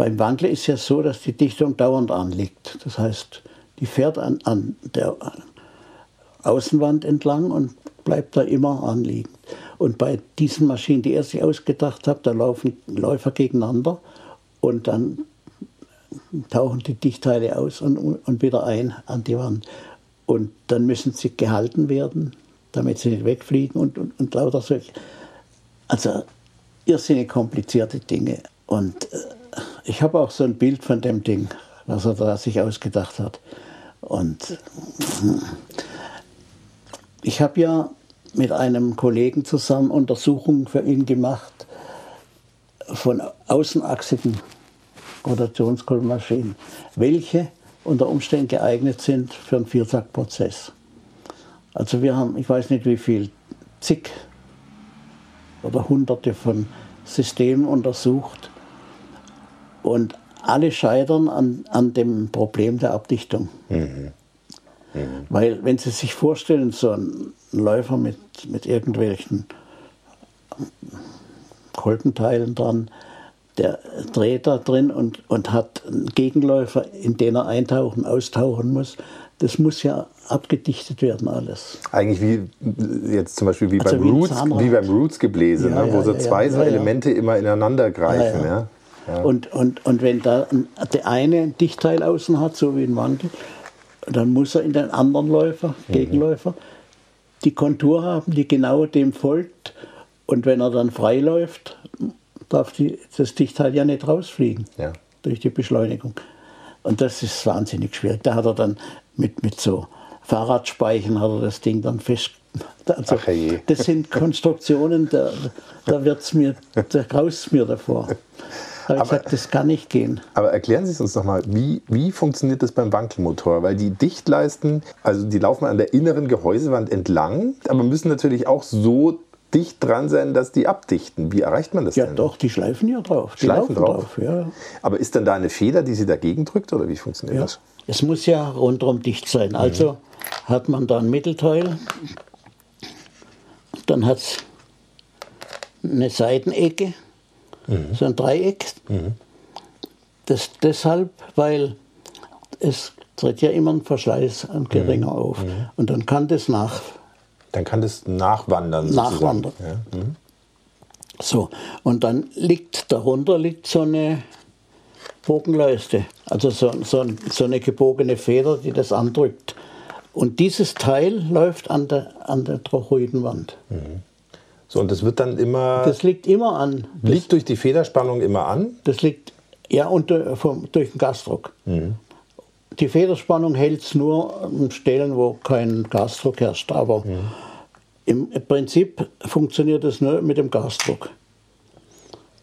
Beim Wandler ist ja so, dass die Dichtung dauernd anliegt. Das heißt, die fährt an, an der Außenwand entlang und bleibt da immer anliegen. Und bei diesen Maschinen, die er sich ausgedacht hat, da laufen Läufer gegeneinander und dann tauchen die Dichteile aus und, und wieder ein an die Wand. Und dann müssen sie gehalten werden, damit sie nicht wegfliegen und, und, und lauter solche. Also irrsinnig komplizierte Dinge. Und äh, ich habe auch so ein Bild von dem Ding, was er da sich ausgedacht hat. Und ich habe ja mit einem Kollegen zusammen Untersuchungen für ihn gemacht von außenachsigen Rotationskolbenmaschinen, welche unter Umständen geeignet sind für einen Viertaktprozess. Also wir haben, ich weiß nicht wie viel, zig oder hunderte von Systemen untersucht und alle scheitern an, an dem Problem der Abdichtung. Weil wenn Sie sich vorstellen, so ein Läufer mit, mit irgendwelchen Kolbenteilen dran, der dreht da drin und, und hat einen Gegenläufer, in den er eintauchen, austauchen muss. Das muss ja abgedichtet werden alles. Eigentlich wie jetzt zum Beispiel wie Also beim wie Roots, wie beim Roots-Gebläse, Ja, ne, wo ja, so ja, zwei so. Elemente immer ineinander greifen. Ja, Ja. Und, und, und wenn da der eine ein Dichtteil außen hat, so wie ein Wandel, dann muss er in den anderen Läufer, Gegenläufer, die Kontur haben, die genau dem folgt. Und wenn er dann frei läuft, darf die, das Dichtteil ja nicht rausfliegen Ja. durch die Beschleunigung. Und das ist wahnsinnig schwierig. Da hat er dann mit, mit so Fahrradspeichen hat er das Ding dann fest. Also, Ach, herrje. das sind Konstruktionen, da, da wird's mir, da graust mir davor. Habe ich gesagt, das kann nicht gehen. Aber erklären Sie es uns nochmal, wie, wie funktioniert das beim Wankelmotor? Weil die Dichtleisten, also die laufen an der inneren Gehäusewand entlang, aber müssen natürlich auch so dicht dran sein, dass die abdichten. Wie erreicht man das Ja, denn? doch, die schleifen ja drauf. Die Schleifen laufen drauf? ja. Aber ist dann da eine Feder, die Sie dagegen drückt oder wie funktioniert ja. das? Es muss ja rundherum dicht sein. Also hat man da ein Mittelteil, dann hat es eine Seitenecke, so ein Dreieck. Das deshalb, weil es tritt ja immer ein Verschleiß ein geringer auf. Und dann kann das nach, Dann kann das nachwandern. Nachwandern. Ja. Mhm. So, und dann liegt darunter liegt so eine Bogenleiste, also so, so, so eine gebogene Feder, die das andrückt. Und dieses Teil läuft an der, an der Trochoidenwand. So, und das wird dann immer, Das liegt immer an. Das, liegt durch die Federspannung immer an. das liegt ja unter, vom, durch den Gasdruck. Die Federspannung hält es nur an Stellen, wo kein Gasdruck herrscht. Aber im Prinzip funktioniert es nur mit dem Gasdruck.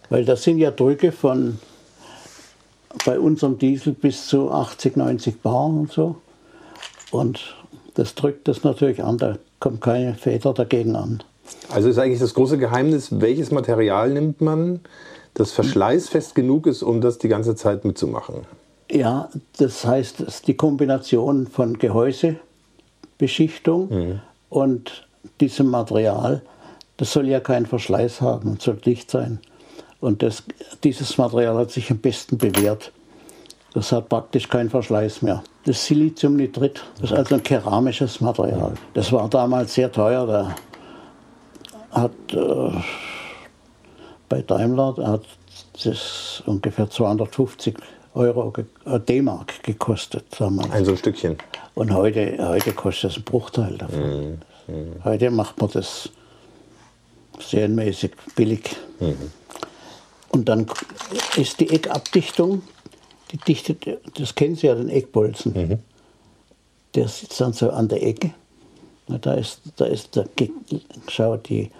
Weil das sind ja Drücke von bei unserem Diesel bis zu 80, 90 Bar und so. Und das drückt das natürlich an, da kommt keine Feder dagegen an. Also ist eigentlich das große Geheimnis, welches Material nimmt man, das verschleißfest genug ist, um das die ganze Zeit mitzumachen. Ja, das heißt, es ist die Kombination von Gehäusebeschichtung und diesem Material, das soll ja keinen Verschleiß haben und soll dicht sein. Und das, dieses Material hat sich am besten bewährt. Das hat praktisch keinen Verschleiß mehr. Das Siliziumnitrit, das ist also ein keramisches Material. Das war damals sehr teuer. Da hat äh, bei Daimler da hat das ungefähr 250 Euro, äh, D-Mark gekostet damals. Ein so ein Stückchen. Und heute, heute kostet es einen Bruchteil davon. Heute macht man das serienmäßig billig. Und dann ist die Eckabdichtung, die dichtet, das kennen Sie ja, den Eckbolzen. Mhm. Der sitzt dann so an der Ecke. Na, Da ist, da ist der, Ge- schau, die,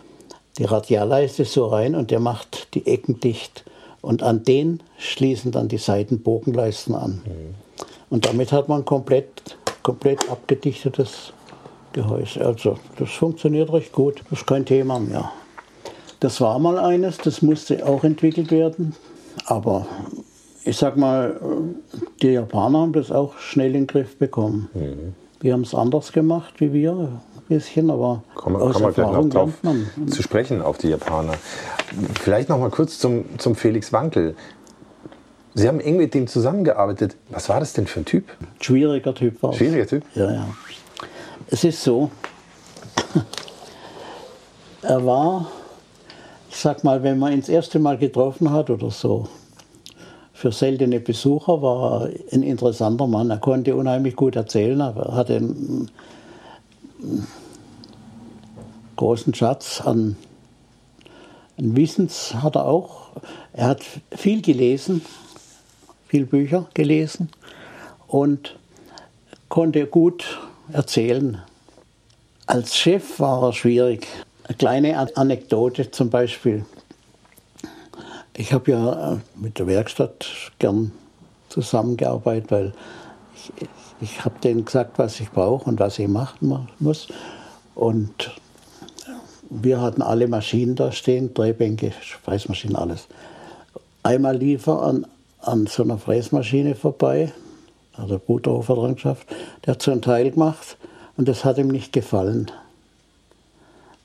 die Radialleiste so rein und der macht die Ecken dicht. Und an den schließen dann die Seitenbogenleisten an. Und damit hat man komplett, komplett abgedichtetes Gehäuse. Also das funktioniert recht gut. Das ist kein Thema mehr. Das war mal eines, das musste auch entwickelt werden. Aber ich sag mal, die Japaner haben das auch schnell in den Griff bekommen. Wir haben es anders gemacht wie wir, ein bisschen, aber Kommen wir, aus kommen wir gleich noch drauf man. zu sprechen, auf die Japaner. Vielleicht noch mal kurz zum, zum Felix Wankel. Sie haben eng mit dem zusammengearbeitet. Was war das denn für ein Typ? Schwieriger Typ war es. Schwieriger Typ? Ja, ja. Es ist so, er war, ich sag mal, wenn man ihn das erste Mal getroffen hat oder so, für seltene Besucher war er ein interessanter Mann. Er konnte unheimlich gut erzählen, er hatte einen großen Schatz an, an Wissens hat er auch. Er hat viel gelesen, viel Bücher gelesen und konnte gut erzählen. Als Chef war er schwierig. Eine kleine An- Anekdote zum Beispiel. Ich habe ja äh, mit der Werkstatt gern zusammengearbeitet, weil ich, ich habe denen gesagt, was ich brauche und was ich machen mu- muss. Und wir hatten alle Maschinen da stehen, Drehbänke, Fräsmaschinen, alles. Einmal lief er an, an so einer Fräsmaschine vorbei, hat der Bruderhofer dran geschafft, der hat so ein Teil gemacht und das hat ihm nicht gefallen.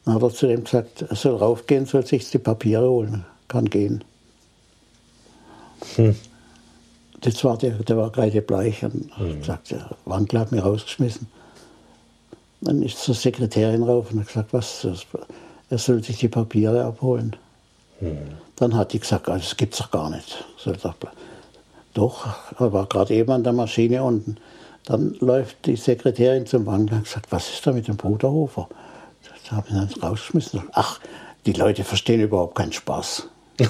Dann hat er zu dem gesagt, er soll raufgehen, soll sich die Papiere holen, kann gehen. Das war der, der war kreidebleich und mhm. sagt, der Wankler hat mich rausgeschmissen. Dann ist zur Sekretärin rauf und hat gesagt, was, das, er soll sich die Papiere abholen. Dann hat die gesagt, ah, das gibt's doch gar nicht. So, dachte, doch, er war gerade eben an der Maschine unten. Dann läuft die Sekretärin zum Wankler und hat gesagt, was ist da mit dem Bruderhofer? Da habe ich dann rausgeschmissen. Ach, die Leute verstehen überhaupt keinen Spaß.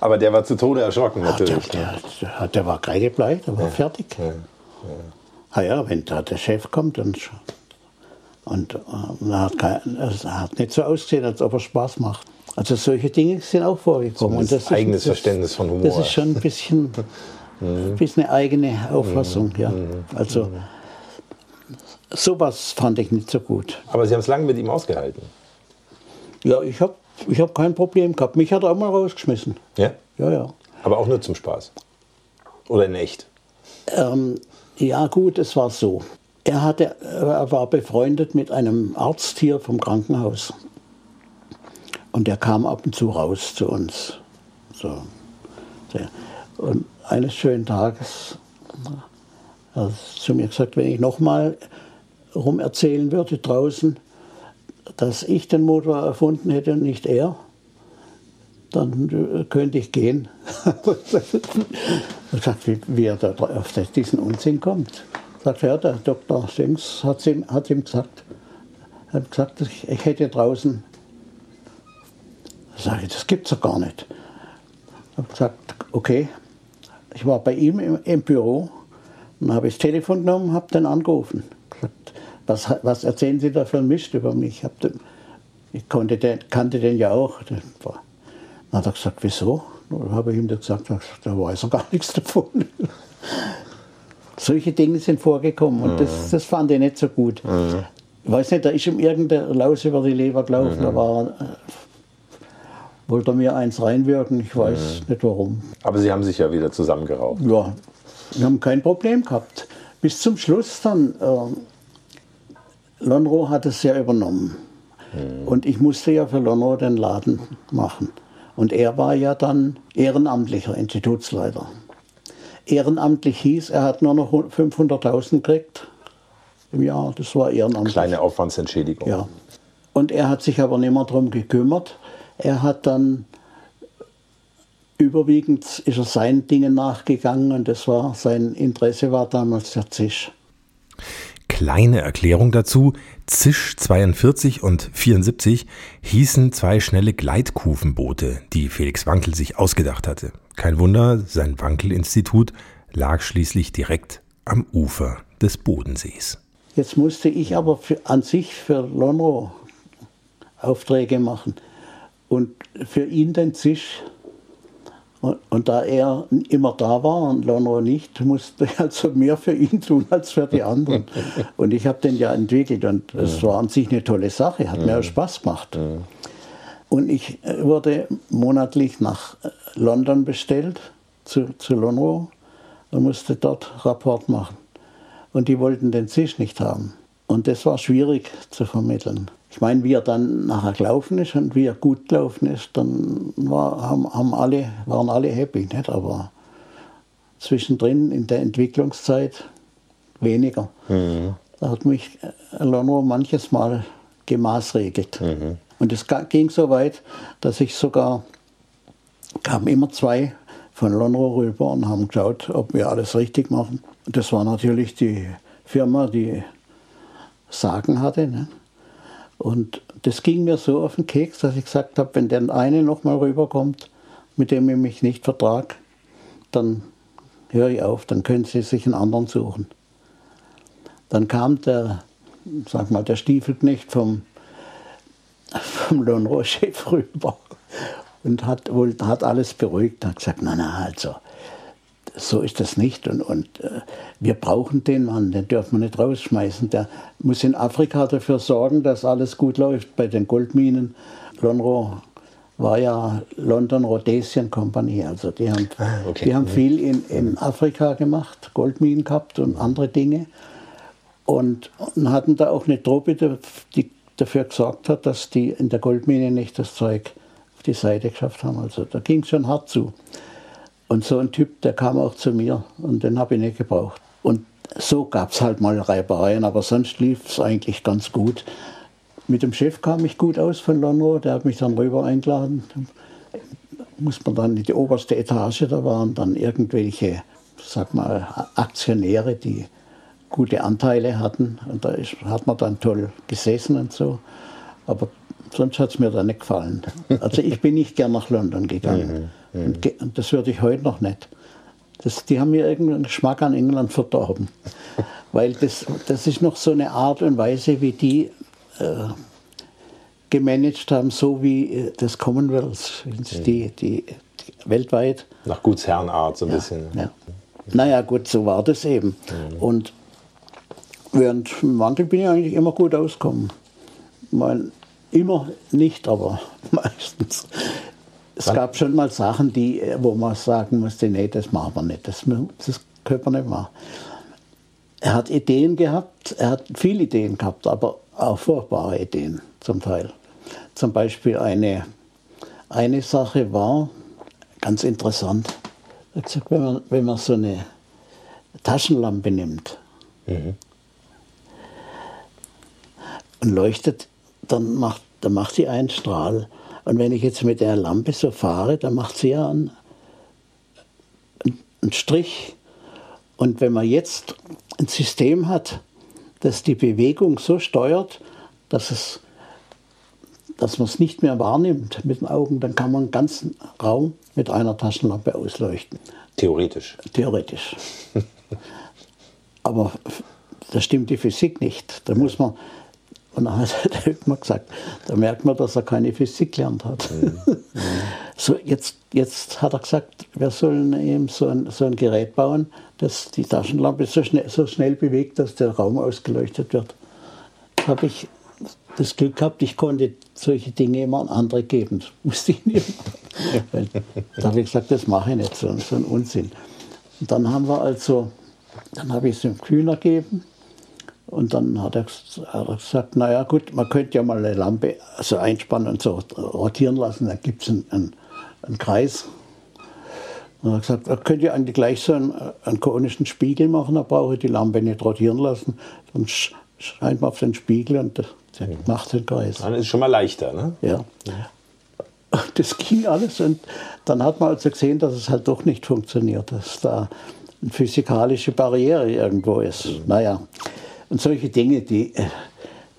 Aber der war zu Tode erschrocken natürlich. ne? der, der, der war kreidebleich, der war fertig. Ja. Ah ja, wenn da der Chef kommt und, und äh, er, hat kein, er hat nicht so ausgesehen, als ob er Spaß macht. Also solche Dinge sind auch vorgekommen. Zumindest ist- eigenes Verständnis von Humor. Das ist schon ein bisschen, ein bisschen eine eigene Auffassung. Ja. Also sowas fand ich nicht so gut. Aber Sie haben es lange mit ihm ausgehalten. Ja, ich habe ich hab kein Problem gehabt. Mich hat er auch mal rausgeschmissen. Ja? Ja, ja. Aber auch nur zum Spaß. Oder in echt. Ähm, ja, gut, es war so. Er, hatte, er war befreundet mit einem Arzt hier vom Krankenhaus. Und der kam ab und zu raus zu uns. So. Und eines schönen Tages hat er zu mir gesagt, wenn ich nochmal rum erzählen würde draußen, dass ich den Motor erfunden hätte und nicht er, dann äh, könnte ich gehen. Ich gesagt, wie, er da auf diesen Unsinn kommt. Sagt er, ja, der Dr. Sings hat ihm, hat ihm gesagt, hat gesagt, ich, hätte draußen. Sag ich, das gibt's doch gar nicht. Ich habe gesagt, okay. Ich war bei ihm im, im Büro und habe ich das Telefon genommen, habe den angerufen. Was, was erzählen Sie da für ein Mist über mich? Ich, hab den, ich konnte den, kannte den ja auch. Dann hat er gesagt, wieso? Dann habe ich ihm gesagt, da weiß er gar nichts davon. Solche Dinge sind vorgekommen und das, das fand ich nicht so gut. Ich weiß nicht, da ist ihm irgendeine Laus über die Leber gelaufen, da war, äh, wollte er mir eins reinwirken, ich weiß nicht warum. Aber Sie haben sich ja wieder zusammengerauft. Ja, wir haben kein Problem gehabt. Bis zum Schluss dann, ähm, Lonro hat es ja übernommen. Und ich musste ja für Lonro den Laden machen. Und er war ja dann ehrenamtlicher Institutsleiter. Ehrenamtlich hieß, er hat nur noch 500.000 gekriegt im Jahr. Das war ehrenamtlich. Kleine Aufwandsentschädigung. Ja. Und er hat sich aber nicht mehr darum gekümmert. Er hat dann überwiegend ist er seinen Dingen nachgegangen und das war sein Interesse war damals der Zisch. Kleine Erklärung dazu. Zisch 42 und 74 hießen zwei schnelle Gleitkufenboote, die Felix Wankel sich ausgedacht hatte. Kein Wunder, sein Wankel-Institut lag schließlich direkt am Ufer des Bodensees. Jetzt musste ich aber für, an sich für Lonro Aufträge machen und für ihn den Zisch und, und, da er immer da war und Lonro nicht, musste ich also mehr für ihn tun als für die anderen. Und ich habe den ja entwickelt und es war an sich eine tolle Sache, hat mir auch Spaß gemacht. Und ich äh, wurde monatlich nach äh, London bestellt, zu, zu Lonro, und musste dort Rapport machen. Und die wollten den Zisch nicht haben. Und das war schwierig zu vermitteln. Ich meine, wie er dann nachher gelaufen ist und wie er gut gelaufen ist, dann war, haben, haben alle, waren alle happy. Nicht? Aber zwischendrin in der Entwicklungszeit weniger. Mhm. Da hat mich Lonro manches Mal gemaßregelt. Mhm. Und es ging so weit, dass ich sogar, kamen immer zwei von Lonro rüber und haben geschaut, ob wir alles richtig machen. Das war natürlich die Firma, die Sagen hatte. Ne? Und das ging mir so auf den Keks, dass ich gesagt habe, wenn der eine nochmal rüberkommt, mit dem ich mich nicht vertrage, dann höre ich auf, dann können Sie sich einen anderen suchen. Dann kam der, sag mal, der Stiefelknecht vom, vom Lonro-Chef rüber und hat, wohl, hat alles beruhigt, hat gesagt, na, na, also, so ist das nicht. Und, und äh, wir brauchen den Mann, den dürfen wir nicht rausschmeißen. Der muss in Afrika dafür sorgen, dass alles gut läuft bei den Goldminen. Lonro war ja London Rhodesian Company, also die haben, ah, okay. die haben mhm. viel in, in Afrika gemacht, Goldminen gehabt und andere Dinge. Und, und hatten da auch eine Truppe, die dafür gesorgt hat, dass die in der Goldmine nicht das Zeug auf die Seite geschafft haben. Also da ging es schon hart zu. Und so ein Typ, der kam auch zu mir und den habe ich nicht gebraucht. Und so gab es halt mal Reibereien, aber sonst lief es eigentlich ganz gut. Mit dem Chef kam ich gut aus von Lonro, der hat mich dann rüber eingeladen. Muss man dann in die oberste Etage, da waren dann irgendwelche, sag mal, Aktionäre, die gute Anteile hatten. Und da ist, hat man dann toll gesessen und so. Aber sonst hat es mir da nicht gefallen. Also ich bin nicht gern nach London gegangen. Mhm. Und, das würde ich heute noch nicht. Das, die haben mir irgendeinen Geschmack an England verdorben. Weil das, das ist noch so eine Art und Weise, wie die äh, gemanagt haben, so wie äh, das Commonwealth, mhm. die, die, die, weltweit. Nach Gutsherrenart so ein ja, bisschen. Ja. Naja, gut, so war das eben. Mhm. Und während dem Wandel bin ich eigentlich immer gut ausgekommen. Mein, Immer nicht, aber meistens. Es Wann? gab schon mal Sachen, die, wo man sagen musste, nee, das machen wir nicht, das, das können wir nicht machen. Er hat Ideen gehabt, er hat viele Ideen gehabt, aber auch furchtbare Ideen zum Teil. Zum Beispiel eine, eine Sache war ganz interessant. Er hat gesagt, wenn man, wenn man so eine Taschenlampe nimmt mhm. und leuchtet dann macht, dann macht sie einen Strahl. Und wenn ich jetzt mit der Lampe so fahre, dann macht sie ja einen, einen Strich. Und wenn man jetzt ein System hat, das die Bewegung so steuert, dass, es, dass man es nicht mehr wahrnimmt mit den Augen, dann kann man einen ganzen Raum mit einer Taschenlampe ausleuchten. Theoretisch. Theoretisch. Aber da stimmt die Physik nicht. Da muss man, und dann hat immer gesagt, da merkt man, dass er keine Physik gelernt hat. Mhm. so, jetzt, jetzt hat er gesagt, wir sollen eben so ein, so ein Gerät bauen, das die Taschenlampe so schnell, so schnell bewegt, dass der Raum ausgeleuchtet wird. Da habe ich das Glück gehabt, ich konnte solche Dinge immer an andere geben. Das wusste ich nicht. Weil, da habe ich gesagt, das mache ich nicht, so, so ein Unsinn. Und dann haben wir also, dann habe ich es dem Kühner gegeben und dann hat er, hat er gesagt, naja gut, man könnte ja mal eine Lampe also einspannen und so rotieren lassen, dann gibt es einen, einen, einen, Kreis. Und er hat gesagt, da könnt ihr eigentlich gleich so einen, einen konischen Spiegel machen, da brauche ich die Lampe nicht rotieren lassen. Dann scheint man auf den Spiegel und der macht den Kreis. Dann ist es schon mal leichter, ne? Ja. Das ging alles und dann hat man also gesehen, dass es halt doch nicht funktioniert, dass da eine physikalische Barriere irgendwo ist. Mhm. Naja, Und solche Dinge, die,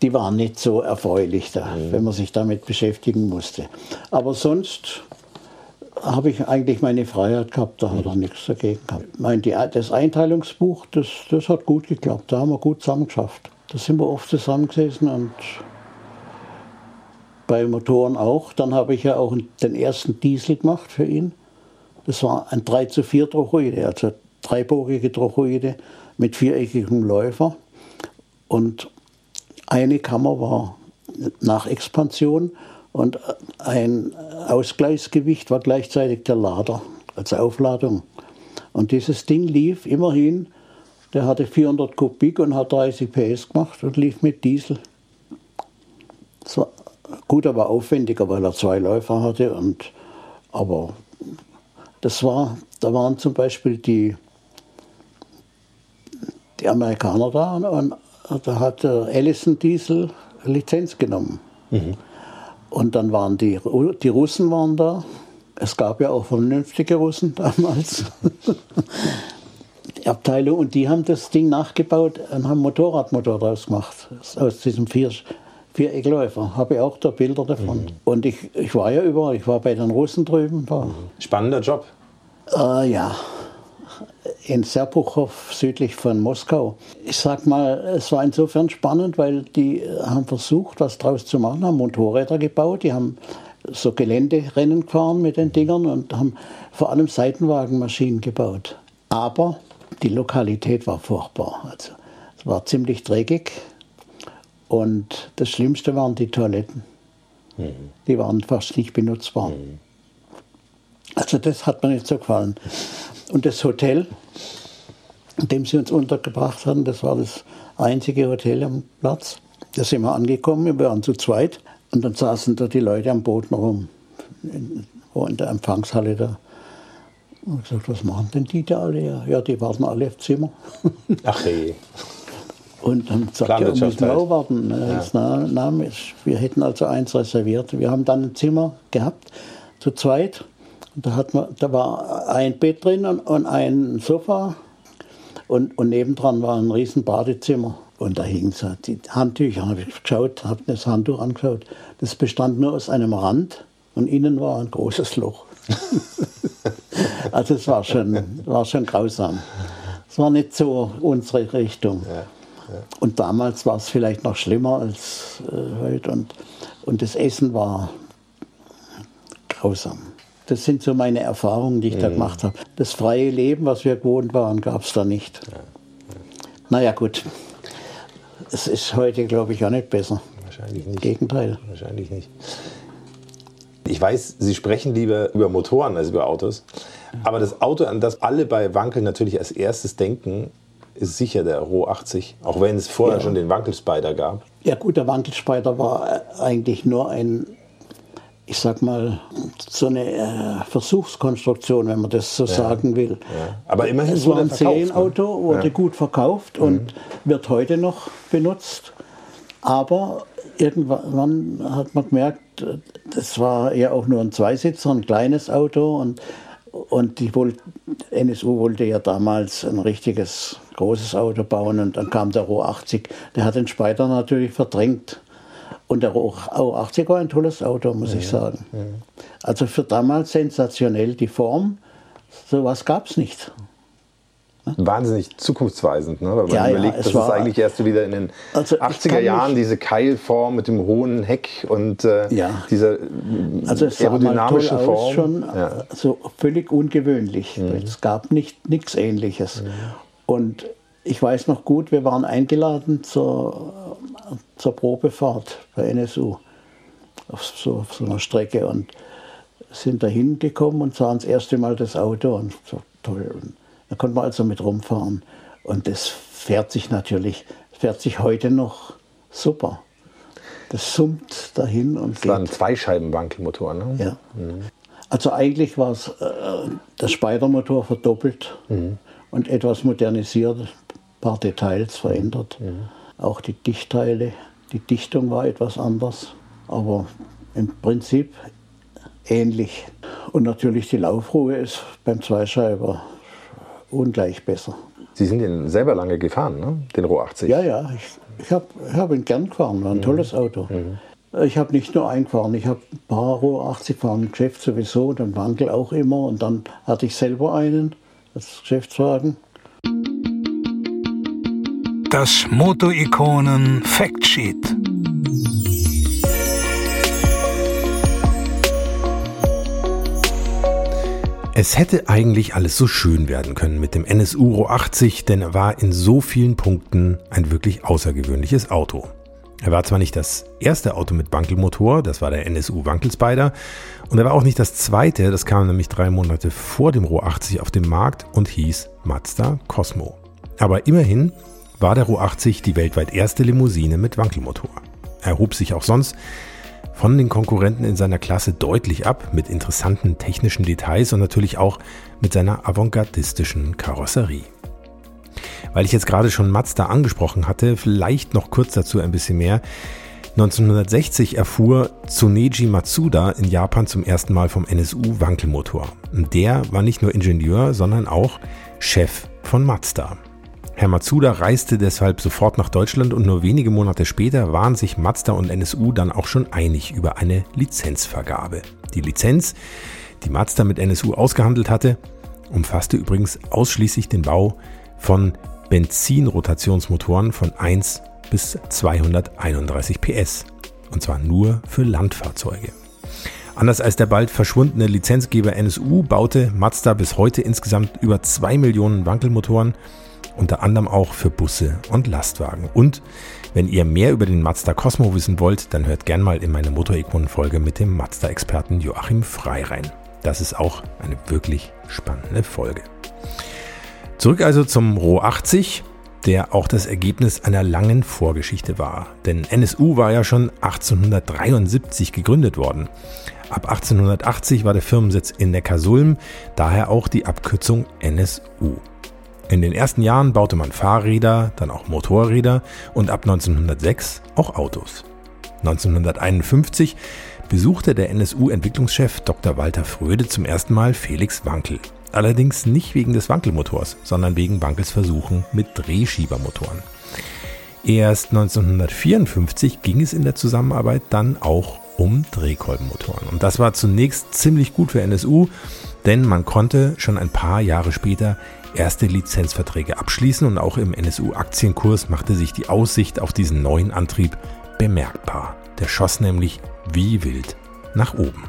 die waren nicht so erfreulich, da, mhm. wenn man sich damit beschäftigen musste. Aber sonst habe ich eigentlich meine Freiheit gehabt, da hat er nichts dagegen gehabt. Ich meine, die, das Einteilungsbuch, das, das hat gut geklappt, da haben wir gut zusammen geschafft. Da sind wir oft zusammengesessen und bei Motoren auch. Dann habe ich ja auch den ersten Diesel gemacht für ihn. Das war ein 3 zu 4 Drochoide, also dreibogige Drochoide mit viereckigem Läufer. Und eine Kammer war nach Expansion und ein Ausgleichsgewicht war gleichzeitig der Lader als Aufladung. Und dieses Ding lief immerhin, der hatte 400 Kubik und hat 30 PS gemacht und lief mit Diesel. War gut, aber aufwendiger, weil er zwei Läufer hatte. Und, aber das war, da waren zum Beispiel die, die Amerikaner da und da hat der Allison Diesel Lizenz genommen. Mhm. Und dann waren die, die Russen waren da. Es gab ja auch vernünftige Russen damals. die Abteilung und die haben das Ding nachgebaut und haben Motorradmotor draus gemacht. Aus diesem vier, Viereckläufer. Habe ich auch da Bilder davon. Mhm. Und ich, ich war ja überall. Ich war bei den Russen drüben. War, Spannender Job. Äh, ja, in Serpuchow südlich von Moskau. Ich sag mal, es war insofern spannend, weil die haben versucht, was draus zu machen, haben Motorräder gebaut, die haben so Geländerennen gefahren mit den Dingern und haben vor allem Seitenwagenmaschinen gebaut. Aber die Lokalität war furchtbar. Also, es war ziemlich dreckig und das Schlimmste waren die Toiletten. Mhm. Die waren fast nicht benutzbar. Mhm. Also das hat mir nicht so gefallen. Und das Hotel, in dem sie uns untergebracht hatten, das war das einzige Hotel am Platz. Da sind wir angekommen, wir waren zu zweit und dann saßen da die Leute am Boden rum, in, in der Empfangshalle da. Und ich gesagt, was machen denn die da alle? Ja, die warten alle auf Zimmer. Ach hey. Und dann sagt er, müssen wir auch warten. Ja. Na, na, wir hätten also eins reserviert. Wir haben dann ein Zimmer gehabt, zu zweit. Und da, hat man, da war ein Bett drin und, und ein Sofa. Und, und nebendran war ein riesen Badezimmer. Und da hingen so die Handtücher. habe ich geschaut, habe das Handtuch angeschaut. Das bestand nur aus einem Rand und innen war ein großes Loch. also es war schon, war schon grausam. Es war nicht so unsere Richtung. Ja, ja. Und damals war es vielleicht noch schlimmer als äh, heute. Und, und das Essen war grausam. Das sind so meine Erfahrungen, die ich mhm. da gemacht habe. Das freie Leben, was wir gewohnt waren, gab es da nicht. Ja. Ja. Naja, gut. Es ist heute, glaube ich, auch nicht besser. Wahrscheinlich nicht. Gegenteil. Wahrscheinlich nicht. Ich weiß, Sie sprechen lieber über Motoren als über Autos. Aber das Auto, an das alle bei Wankel natürlich als erstes denken, ist sicher der Roh 80, auch wenn es vorher ja. schon den Wankelspider gab. Ja gut, der Wankelspider war eigentlich nur ein ich sag mal, so eine äh, Versuchskonstruktion, wenn man das so ja. sagen will. Ja. Aber immerhin es war ein Serienauto, wurde ja. gut verkauft mhm. und wird heute noch benutzt. Aber irgendwann hat man gemerkt, das war ja auch nur ein Zweisitzer, ein kleines Auto und, und die wollt, NSU wollte ja damals ein richtiges großes Auto bauen und dann kam der Roh 80, der hat den Spider natürlich verdrängt. Und der O80 war ein tolles Auto, muss ja, ich sagen. Ja. Also für damals sensationell die Form. Sowas gab es nicht. Wahnsinnig zukunftsweisend, ne? weil man ja, überlegt, ja, das war, ist eigentlich erst wieder in den also 80er Jahren diese Keilform mit dem hohen Heck und äh, ja. diese also es aerodynamische sah Form. schon ja. also völlig ungewöhnlich. Mhm. Es gab nichts Ähnliches. Mhm. Und ich weiß noch gut, wir waren eingeladen zur zur Probefahrt bei NSU auf so, auf so einer Strecke und sind da hingekommen und sahen das erste Mal das Auto und so toll. Und da konnte man also mit rumfahren. Und das fährt sich natürlich, fährt sich heute noch super. Das summt dahin und das geht. war ein Zweischeibenwankelmotor, ne? Ja. Mhm. Also eigentlich war es äh, der Spider-Motor verdoppelt mhm. und etwas modernisiert, paar Details verändert. Mhm. Auch die Dichtteile, die Dichtung war etwas anders, aber im Prinzip ähnlich. Und natürlich die Laufruhe ist beim Zweischeiber ungleich besser. Sie sind den selber lange gefahren, ne? den Roh 80? Ja, ja, ich, ich habe hab ihn gern gefahren, war ein mhm. tolles Auto. Mhm. Ich habe nicht nur einen gefahren, ich habe ein paar Roh 80 gefahren, im Geschäft sowieso, den Wankel auch immer und dann hatte ich selber einen als Geschäftswagen. Das Moto-Ikonen Factsheet. Es hätte eigentlich alles so schön werden können mit dem NSU Ro 80, denn er war in so vielen Punkten ein wirklich außergewöhnliches Auto. Er war zwar nicht das erste Auto mit Wankelmotor, das war der NSU Wankelspider, und er war auch nicht das zweite, das kam nämlich drei Monate vor dem Ro 80 auf den Markt und hieß Mazda Cosmo. Aber immerhin war der Ro 80 die weltweit erste Limousine mit Wankelmotor. Er hob sich auch sonst von den Konkurrenten in seiner Klasse deutlich ab mit interessanten technischen Details und natürlich auch mit seiner avantgardistischen Karosserie. Weil ich jetzt gerade schon Mazda angesprochen hatte, vielleicht noch kurz dazu ein bisschen mehr. 1960 erfuhr Tsuneji Matsuda in Japan zum ersten Mal vom NSU Wankelmotor. Und der war nicht nur Ingenieur, sondern auch Chef von Mazda. Herr Matsuda reiste deshalb sofort nach Deutschland und nur wenige Monate später waren sich Mazda und NSU dann auch schon einig über eine Lizenzvergabe. Die Lizenz, die Mazda mit NSU ausgehandelt hatte, umfasste übrigens ausschließlich den Bau von Benzinrotationsmotoren von 1 bis 231 PS. Und zwar nur für Landfahrzeuge. Anders als der bald verschwundene Lizenzgeber NSU baute Mazda bis heute insgesamt über 2 Millionen Wankelmotoren unter anderem auch für Busse und Lastwagen. Und wenn ihr mehr über den Mazda Cosmo wissen wollt, dann hört gern mal in meine Motorikonen-Folge mit dem Mazda-Experten Joachim Frei rein. Das ist auch eine wirklich spannende Folge. Zurück also zum Ro 80, der auch das Ergebnis einer langen Vorgeschichte war. Denn NSU war ja schon 1873 gegründet worden. Ab 1880 war der Firmensitz in Neckarsulm, daher auch die Abkürzung NSU. In den ersten Jahren baute man Fahrräder, dann auch Motorräder und ab 1906 auch Autos. 1951 besuchte der NSU-Entwicklungschef Dr. Walter Fröde zum ersten Mal Felix Wankel. Allerdings nicht wegen des Wankelmotors, sondern wegen Wankels Versuchen mit Drehschiebermotoren. Erst 1954 ging es in der Zusammenarbeit dann auch um Drehkolbenmotoren. Und das war zunächst ziemlich gut für NSU, denn man konnte schon ein paar Jahre später erste Lizenzverträge abschließen und auch im NSU-Aktienkurs machte sich die Aussicht auf diesen neuen Antrieb bemerkbar. Der schoss nämlich wie wild nach oben.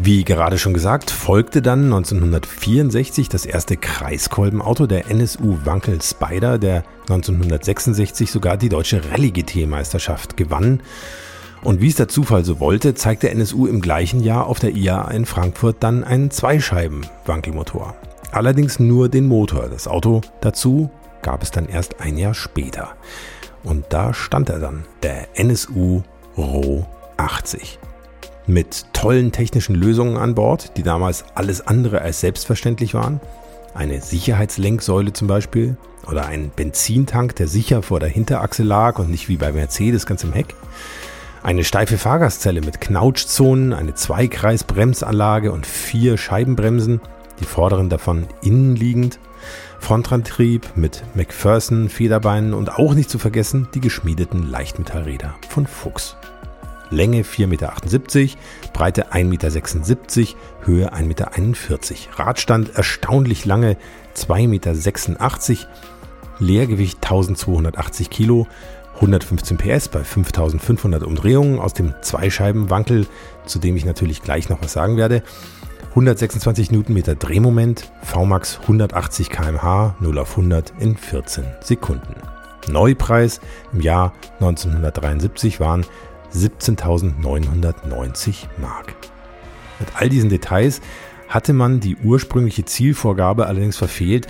Wie gerade schon gesagt, folgte dann 1964 das erste Kreiskolbenauto der NSU Wankel Spider, der 1966 sogar die deutsche Rallye-GT-Meisterschaft gewann. Und wie es der Zufall so wollte, zeigte NSU im gleichen Jahr auf der IAA in Frankfurt dann einen Zweischeiben-Wankelmotor. Allerdings nur den Motor. Das Auto dazu gab es dann erst ein Jahr später. Und da stand er dann, der NSU Ro 80. Mit tollen technischen Lösungen an Bord, die damals alles andere als selbstverständlich waren. Eine Sicherheitslenksäule zum Beispiel oder ein Benzintank, der sicher vor der Hinterachse lag und nicht wie bei Mercedes ganz im Heck. Eine steife Fahrgastzelle mit Knautschzonen, eine Zweikreisbremsanlage und vier Scheibenbremsen die vorderen davon innenliegend. Frontantrieb mit McPherson Federbeinen und auch nicht zu vergessen die geschmiedeten Leichtmetallräder von Fuchs. Länge 4,78 Meter, Breite 1,76 Meter, Höhe 1,41 Meter. Radstand erstaunlich lange 2,86 Meter, Leergewicht 1280 Kilo, 115 PS bei 5500 Umdrehungen aus dem Zweischeibenwankel, zu dem ich natürlich gleich noch was sagen werde. 126 Newtonmeter Drehmoment, VMAX 180 km/h, 0 auf 100 in 14 Sekunden. Neupreis im Jahr 1973 waren 17.990 Mark. Mit all diesen Details hatte man die ursprüngliche Zielvorgabe allerdings verfehlt,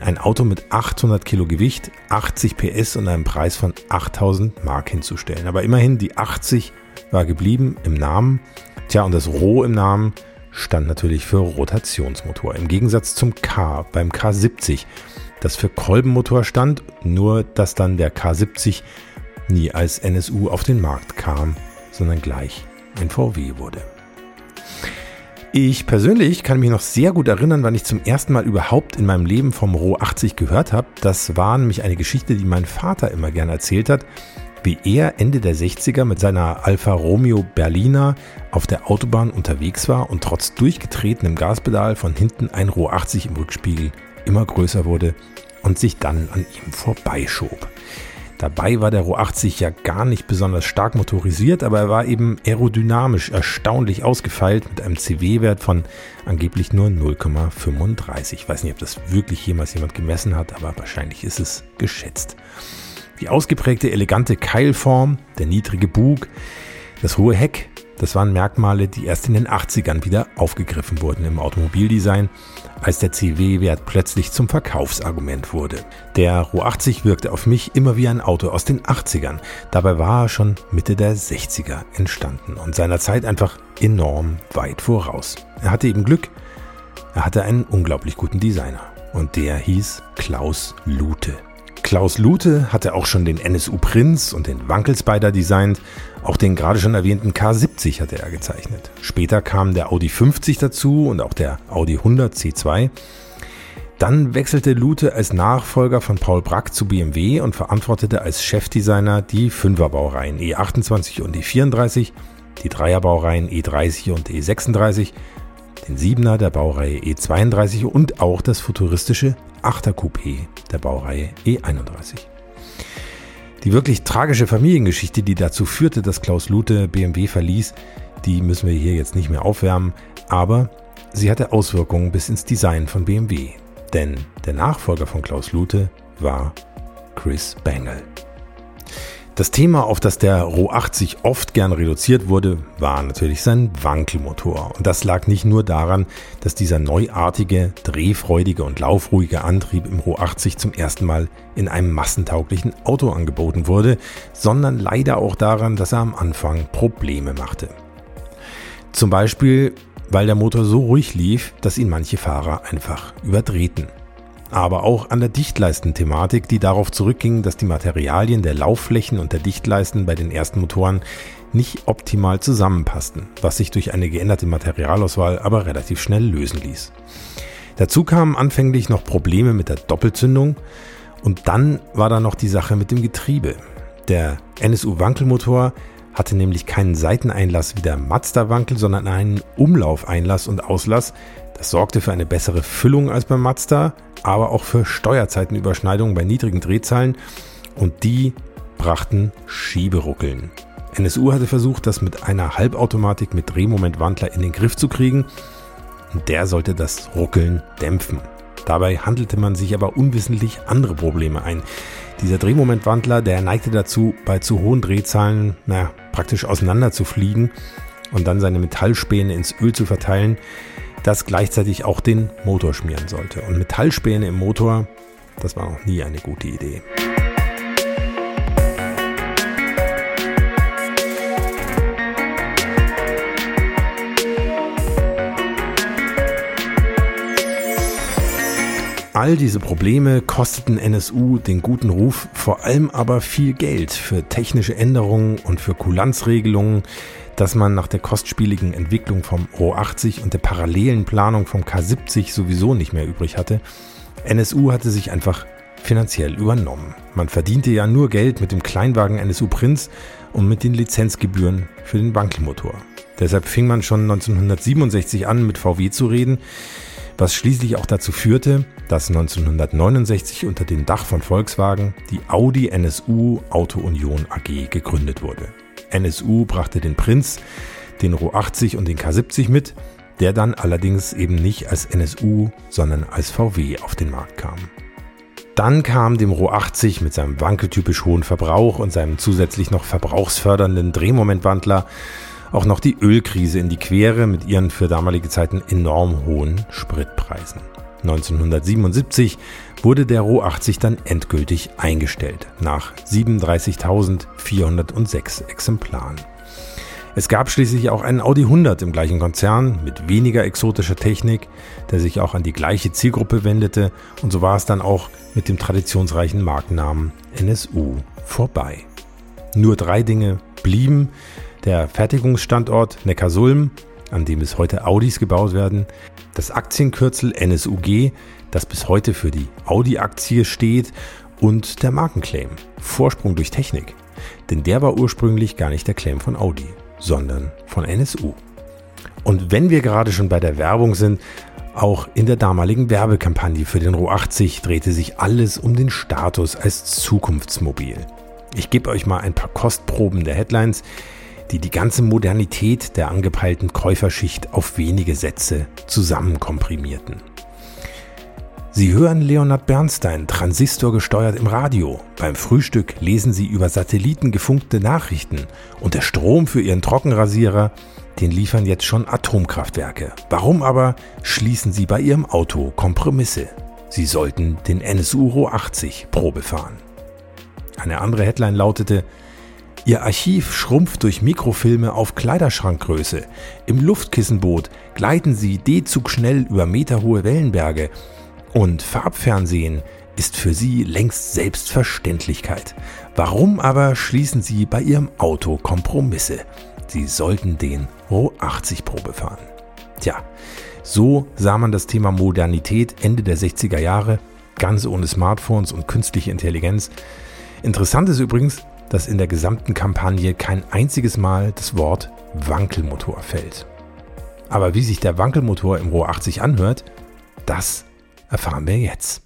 ein Auto mit 800 Kilo Gewicht, 80 PS und einem Preis von 8000 Mark hinzustellen. Aber immerhin die 80 war geblieben im Namen. Tja, und das Roh im Namen stand natürlich für Rotationsmotor. Im Gegensatz zum K beim K70, das für Kolbenmotor stand, nur dass dann der K70 nie als NSU auf den Markt kam, sondern gleich ein VW wurde. Ich persönlich kann mich noch sehr gut erinnern, wann ich zum ersten Mal überhaupt in meinem Leben vom Roh 80 gehört habe. Das war nämlich eine Geschichte, die mein Vater immer gerne erzählt hat, wie er Ende der 60er mit seiner Alfa Romeo Berliner auf der Autobahn unterwegs war und trotz durchgetretenem Gaspedal von hinten ein Roh 80 im Rückspiegel immer größer wurde und sich dann an ihm vorbeischob. Dabei war der Ro 80 ja gar nicht besonders stark motorisiert, aber er war eben aerodynamisch erstaunlich ausgefeilt mit einem CW-Wert von angeblich nur 0,35. Ich weiß nicht, ob das wirklich jemals jemand gemessen hat, aber wahrscheinlich ist es geschätzt. Die ausgeprägte elegante Keilform, der niedrige Bug, das hohe Heck, das waren Merkmale, die erst in den 80ern wieder aufgegriffen wurden im Automobildesign, als der CW-Wert plötzlich zum Verkaufsargument wurde. Der Ro 80 wirkte auf mich immer wie ein Auto aus den 80ern. Dabei war er schon Mitte der 60er entstanden und seiner Zeit einfach enorm weit voraus. Er hatte eben Glück, er hatte einen unglaublich guten Designer und der hieß Klaus Lute. Klaus Lute hatte auch schon den NSU Prinz und den Wankelspider designt. Auch den gerade schon erwähnten K70 hatte er gezeichnet. Später kam der Audi 50 dazu und auch der Audi 100 C2. Dann wechselte Lute als Nachfolger von Paul Brack zu BMW und verantwortete als Chefdesigner die Fünferbaureihen E28 und E34, die Dreierbaureihen E30 und E36, den Siebener der Baureihe E32 und auch das futuristische 8er Coupé der Baureihe E31. Die wirklich tragische Familiengeschichte, die dazu führte, dass Klaus Lute BMW verließ, die müssen wir hier jetzt nicht mehr aufwärmen, aber sie hatte Auswirkungen bis ins Design von BMW. Denn der Nachfolger von Klaus Lute war Chris Bangle. Das Thema, auf das der Ro 80 oft gern reduziert wurde, war natürlich sein Wankelmotor. Und das lag nicht nur daran, dass dieser neuartige, drehfreudige und laufruhige Antrieb im Ro 80 zum ersten Mal in einem massentauglichen Auto angeboten wurde, sondern leider auch daran, dass er am Anfang Probleme machte. Zum Beispiel, weil der Motor so ruhig lief, dass ihn manche Fahrer einfach überdrehten aber auch an der Dichtleistenthematik, die darauf zurückging, dass die Materialien der Laufflächen und der Dichtleisten bei den ersten Motoren nicht optimal zusammenpassten, was sich durch eine geänderte Materialauswahl aber relativ schnell lösen ließ. Dazu kamen anfänglich noch Probleme mit der Doppelzündung und dann war da noch die Sache mit dem Getriebe. Der NSU-Wankelmotor hatte nämlich keinen Seiteneinlass wie der Mazda-Wankel, sondern einen Umlaufeinlass und Auslass. Das sorgte für eine bessere Füllung als beim Mazda, aber auch für Steuerzeitenüberschneidungen bei niedrigen Drehzahlen und die brachten Schieberuckeln. NSU hatte versucht, das mit einer Halbautomatik mit Drehmomentwandler in den Griff zu kriegen und der sollte das Ruckeln dämpfen. Dabei handelte man sich aber unwissentlich andere Probleme ein. Dieser Drehmomentwandler, der neigte dazu, bei zu hohen Drehzahlen na, praktisch auseinander zu fliegen und dann seine Metallspäne ins Öl zu verteilen, das gleichzeitig auch den Motor schmieren sollte. Und Metallspäne im Motor, das war noch nie eine gute Idee. All diese Probleme kosteten NSU den guten Ruf, vor allem aber viel Geld für technische Änderungen und für Kulanzregelungen, dass man nach der kostspieligen Entwicklung vom Ro 80 und der parallelen Planung vom K70 sowieso nicht mehr übrig hatte. NSU hatte sich einfach finanziell übernommen. Man verdiente ja nur Geld mit dem Kleinwagen NSU Prinz und mit den Lizenzgebühren für den Wankelmotor. Deshalb fing man schon 1967 an, mit VW zu reden, was schließlich auch dazu führte, dass 1969 unter dem Dach von Volkswagen die Audi NSU Auto Union AG gegründet wurde. NSU brachte den Prinz, den Ro 80 und den K70 mit, der dann allerdings eben nicht als NSU, sondern als VW auf den Markt kam. Dann kam dem Ro 80 mit seinem wankeltypisch hohen Verbrauch und seinem zusätzlich noch verbrauchsfördernden Drehmomentwandler auch noch die Ölkrise in die Quere mit ihren für damalige Zeiten enorm hohen Spritpreisen. 1977 wurde der Ro 80 dann endgültig eingestellt, nach 37.406 Exemplaren. Es gab schließlich auch einen Audi 100 im gleichen Konzern mit weniger exotischer Technik, der sich auch an die gleiche Zielgruppe wendete und so war es dann auch mit dem traditionsreichen Markennamen NSU vorbei. Nur drei Dinge blieben, der Fertigungsstandort Neckarsulm, an dem bis heute Audis gebaut werden, das Aktienkürzel NSUG, das bis heute für die Audi-Aktie steht und der Markenclaim Vorsprung durch Technik. Denn der war ursprünglich gar nicht der Claim von Audi, sondern von NSU. Und wenn wir gerade schon bei der Werbung sind, auch in der damaligen Werbekampagne für den Ro 80 drehte sich alles um den Status als Zukunftsmobil. Ich gebe euch mal ein paar Kostproben der Headlines, die die ganze Modernität der angepeilten Käuferschicht auf wenige Sätze zusammenkomprimierten. Sie hören Leonard Bernstein, Transistor gesteuert im Radio. Beim Frühstück lesen Sie über Satelliten gefunkte Nachrichten und der Strom für Ihren Trockenrasierer, den liefern jetzt schon Atomkraftwerke. Warum aber schließen Sie bei Ihrem Auto Kompromisse? Sie sollten den NSU Ro 80 Probe fahren. Eine andere Headline lautete, Ihr Archiv schrumpft durch Mikrofilme auf Kleiderschrankgröße. Im Luftkissenboot gleiten Sie D-Zug schnell über meterhohe Wellenberge. Und Farbfernsehen ist für Sie längst Selbstverständlichkeit. Warum aber schließen Sie bei Ihrem Auto Kompromisse? Sie sollten den Ro 80 Probe fahren. Tja, so sah man das Thema Modernität Ende der 60er Jahre, ganz ohne Smartphones und künstliche Intelligenz. Interessant ist übrigens, dass in der gesamten Kampagne kein einziges Mal das Wort Wankelmotor fällt. Aber wie sich der Wankelmotor im Rohr 80 anhört, das erfahren wir jetzt.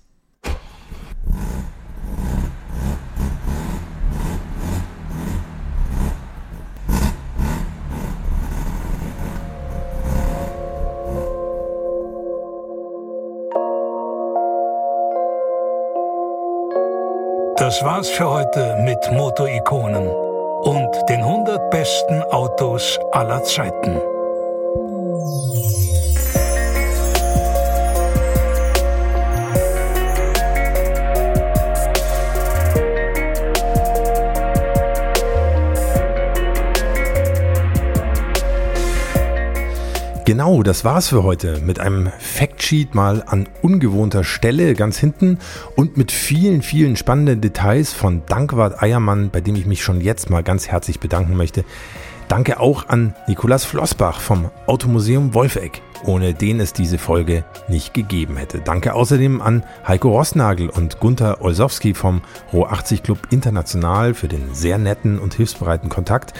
Das war's für heute mit Motorikonen und den 100 besten Autos aller Zeiten. Genau, das war's für heute mit einem Factsheet mal an ungewohnter Stelle ganz hinten und mit vielen, vielen spannenden Details von Dankwart Eiermann, bei dem ich mich schon jetzt mal ganz herzlich bedanken möchte. Danke auch an Nikolas Flossbach vom Automuseum Wolfegg, ohne den es diese Folge nicht gegeben hätte. Danke außerdem an Heiko Rossnagel und Gunther Olsowski vom Roh 80 Club International für den sehr netten und hilfsbereiten Kontakt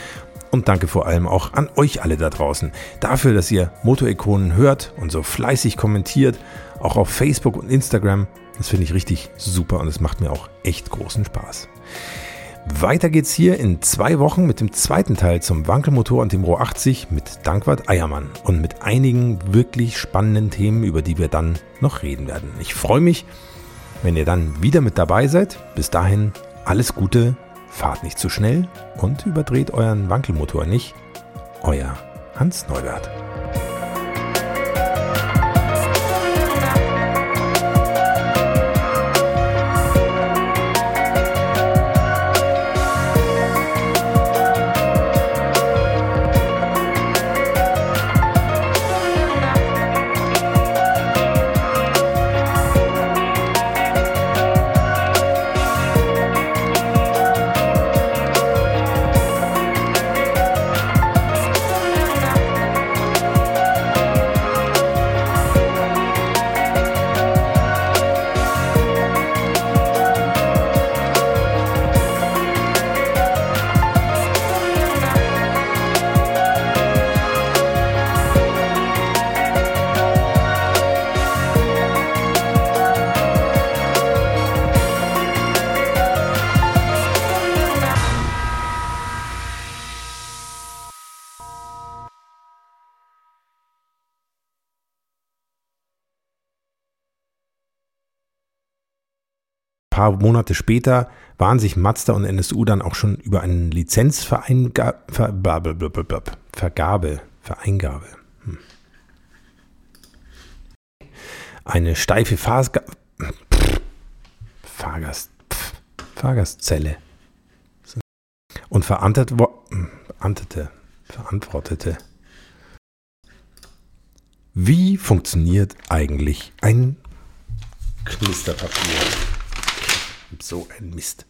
und danke vor allem auch an euch alle da draußen dafür, dass ihr Motorikonen hört und so fleißig kommentiert, auch auf Facebook und Instagram. Das finde ich richtig super und es macht mir auch echt großen Spaß. Weiter geht's hier in zwei Wochen mit dem zweiten Teil zum Wankelmotor und dem Rohr 80 mit Dankwart Eiermann und mit einigen wirklich spannenden Themen, über die wir dann noch reden werden. Ich freue mich, wenn ihr dann wieder mit dabei seid. Bis dahin alles Gute fahrt nicht zu schnell und überdreht euren Wankelmotor nicht. Euer Hans Neubert. Paar Monate später waren sich Mazda und NSU dann auch schon über eine Lizenzvergabe, Vergabe, Vereingabe, hm. eine steife Fahrga Fahrgast, Fahrgastzelle und verantwortete, verantwortete. Wie funktioniert eigentlich ein Knisterpapier? So ein Mist.